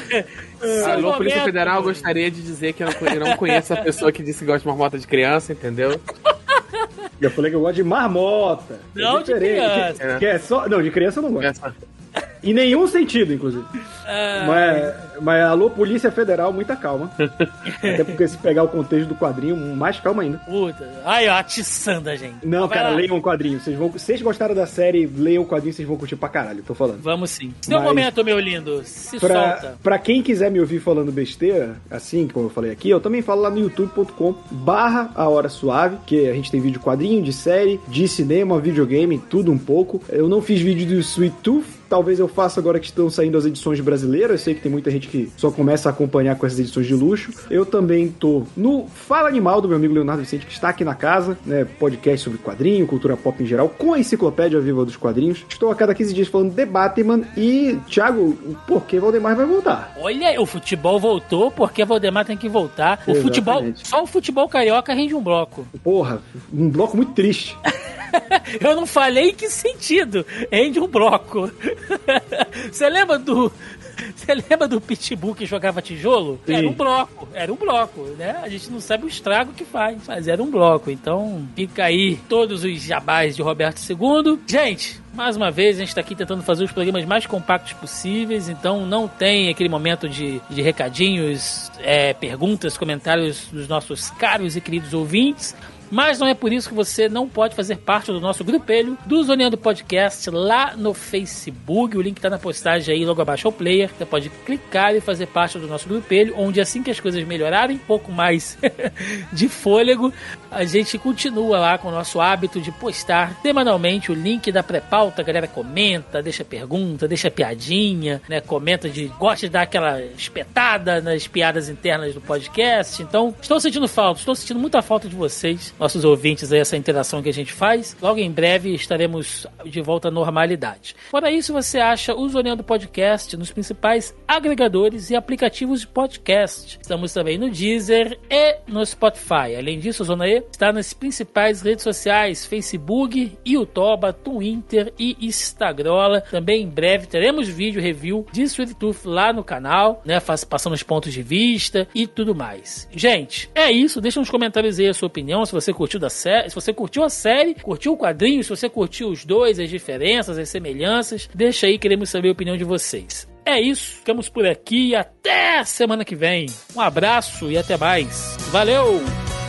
seu Alô, Polícia momento. Federal, eu gostaria de dizer que eu não, eu não conheço a pessoa que disse que gosta de marmota de criança, entendeu? Eu falei que eu gosto de marmota. É Não de diferente. criança. Que é só... Não, de criança eu não gosto. Em nenhum sentido, inclusive. Ah, Mas, mas alô, Polícia Federal, muita calma. Até porque se pegar o contexto do quadrinho, mais calma ainda. Puta. Aí, ó, atiçando a gente. Não, Vai cara, lá. leiam o quadrinho. Vocês vão, se vocês gostaram da série, leiam o quadrinho, vocês vão curtir pra caralho, tô falando. Vamos sim. Seu Mas- momento, meu lindo. Se Pra, solta. pra quem quiser me ouvir falando besteira, assim como eu falei aqui, eu também falo lá no youtube.com barra a hora suave, que a gente tem vídeo quadrinho, de série, de cinema, videogame, tudo um pouco. Eu não fiz vídeo do Sweet Tooth, talvez eu faça agora que estão saindo as edições brasileiras. Eu sei que tem muita gente que só começa a acompanhar com essas edições de luxo. Eu também tô no Fala Animal do meu amigo Leonardo Vicente, que está aqui na casa, né? Podcast sobre quadrinho, cultura pop em geral, com a enciclopédia viva dos quadrinhos. Estou a cada 15 dias falando de Batman e, Thiago, por que Valdemar vai voltar? Olha, o futebol voltou porque Valdemar tem que voltar. O Exatamente. futebol, só o futebol carioca rende um bloco. Porra, um bloco muito triste. Eu não falei em que sentido. É de um bloco. Você lembra do. Você lembra do Pitbull que jogava tijolo? Sim. Era um bloco, era um bloco, né? A gente não sabe o estrago que faz, mas era um bloco. Então fica aí todos os jabás de Roberto II. Gente, mais uma vez, a gente está aqui tentando fazer os programas mais compactos possíveis, então não tem aquele momento de, de recadinhos, é, perguntas, comentários dos nossos caros e queridos ouvintes. Mas não é por isso que você não pode fazer parte do nosso grupelho do Zoneando Podcast lá no Facebook. O link tá na postagem aí, logo abaixo ao player. Você pode clicar e fazer parte do nosso grupelho, onde assim que as coisas melhorarem, um pouco mais de fôlego, a gente continua lá com o nosso hábito de postar semanalmente o link da pré-pauta. A galera comenta, deixa pergunta, deixa piadinha, né? Comenta de gosta de dar aquela espetada nas piadas internas do podcast. Então, estou sentindo falta, estou sentindo muita falta de vocês, nossos ouvintes essa interação que a gente faz. Logo em breve estaremos de volta à normalidade. Fora isso, você acha o Zoneando Podcast nos principais agregadores e aplicativos de podcast. Estamos também no Deezer e no Spotify. Além disso, o Zona E está nas principais redes sociais: Facebook, YouTube, Twitter e Instagram. Também em breve teremos vídeo review de Sweet Tooth lá no canal, né? Passando os pontos de vista e tudo mais. Gente, é isso. Deixa nos comentários aí a sua opinião. Se você curtiu da série, se você curtiu a série, curtiu o quadrinho, se você curtiu os dois, as diferenças, as semelhanças, deixa aí, queremos saber a opinião de vocês. É isso, ficamos por aqui até semana que vem. Um abraço e até mais. Valeu!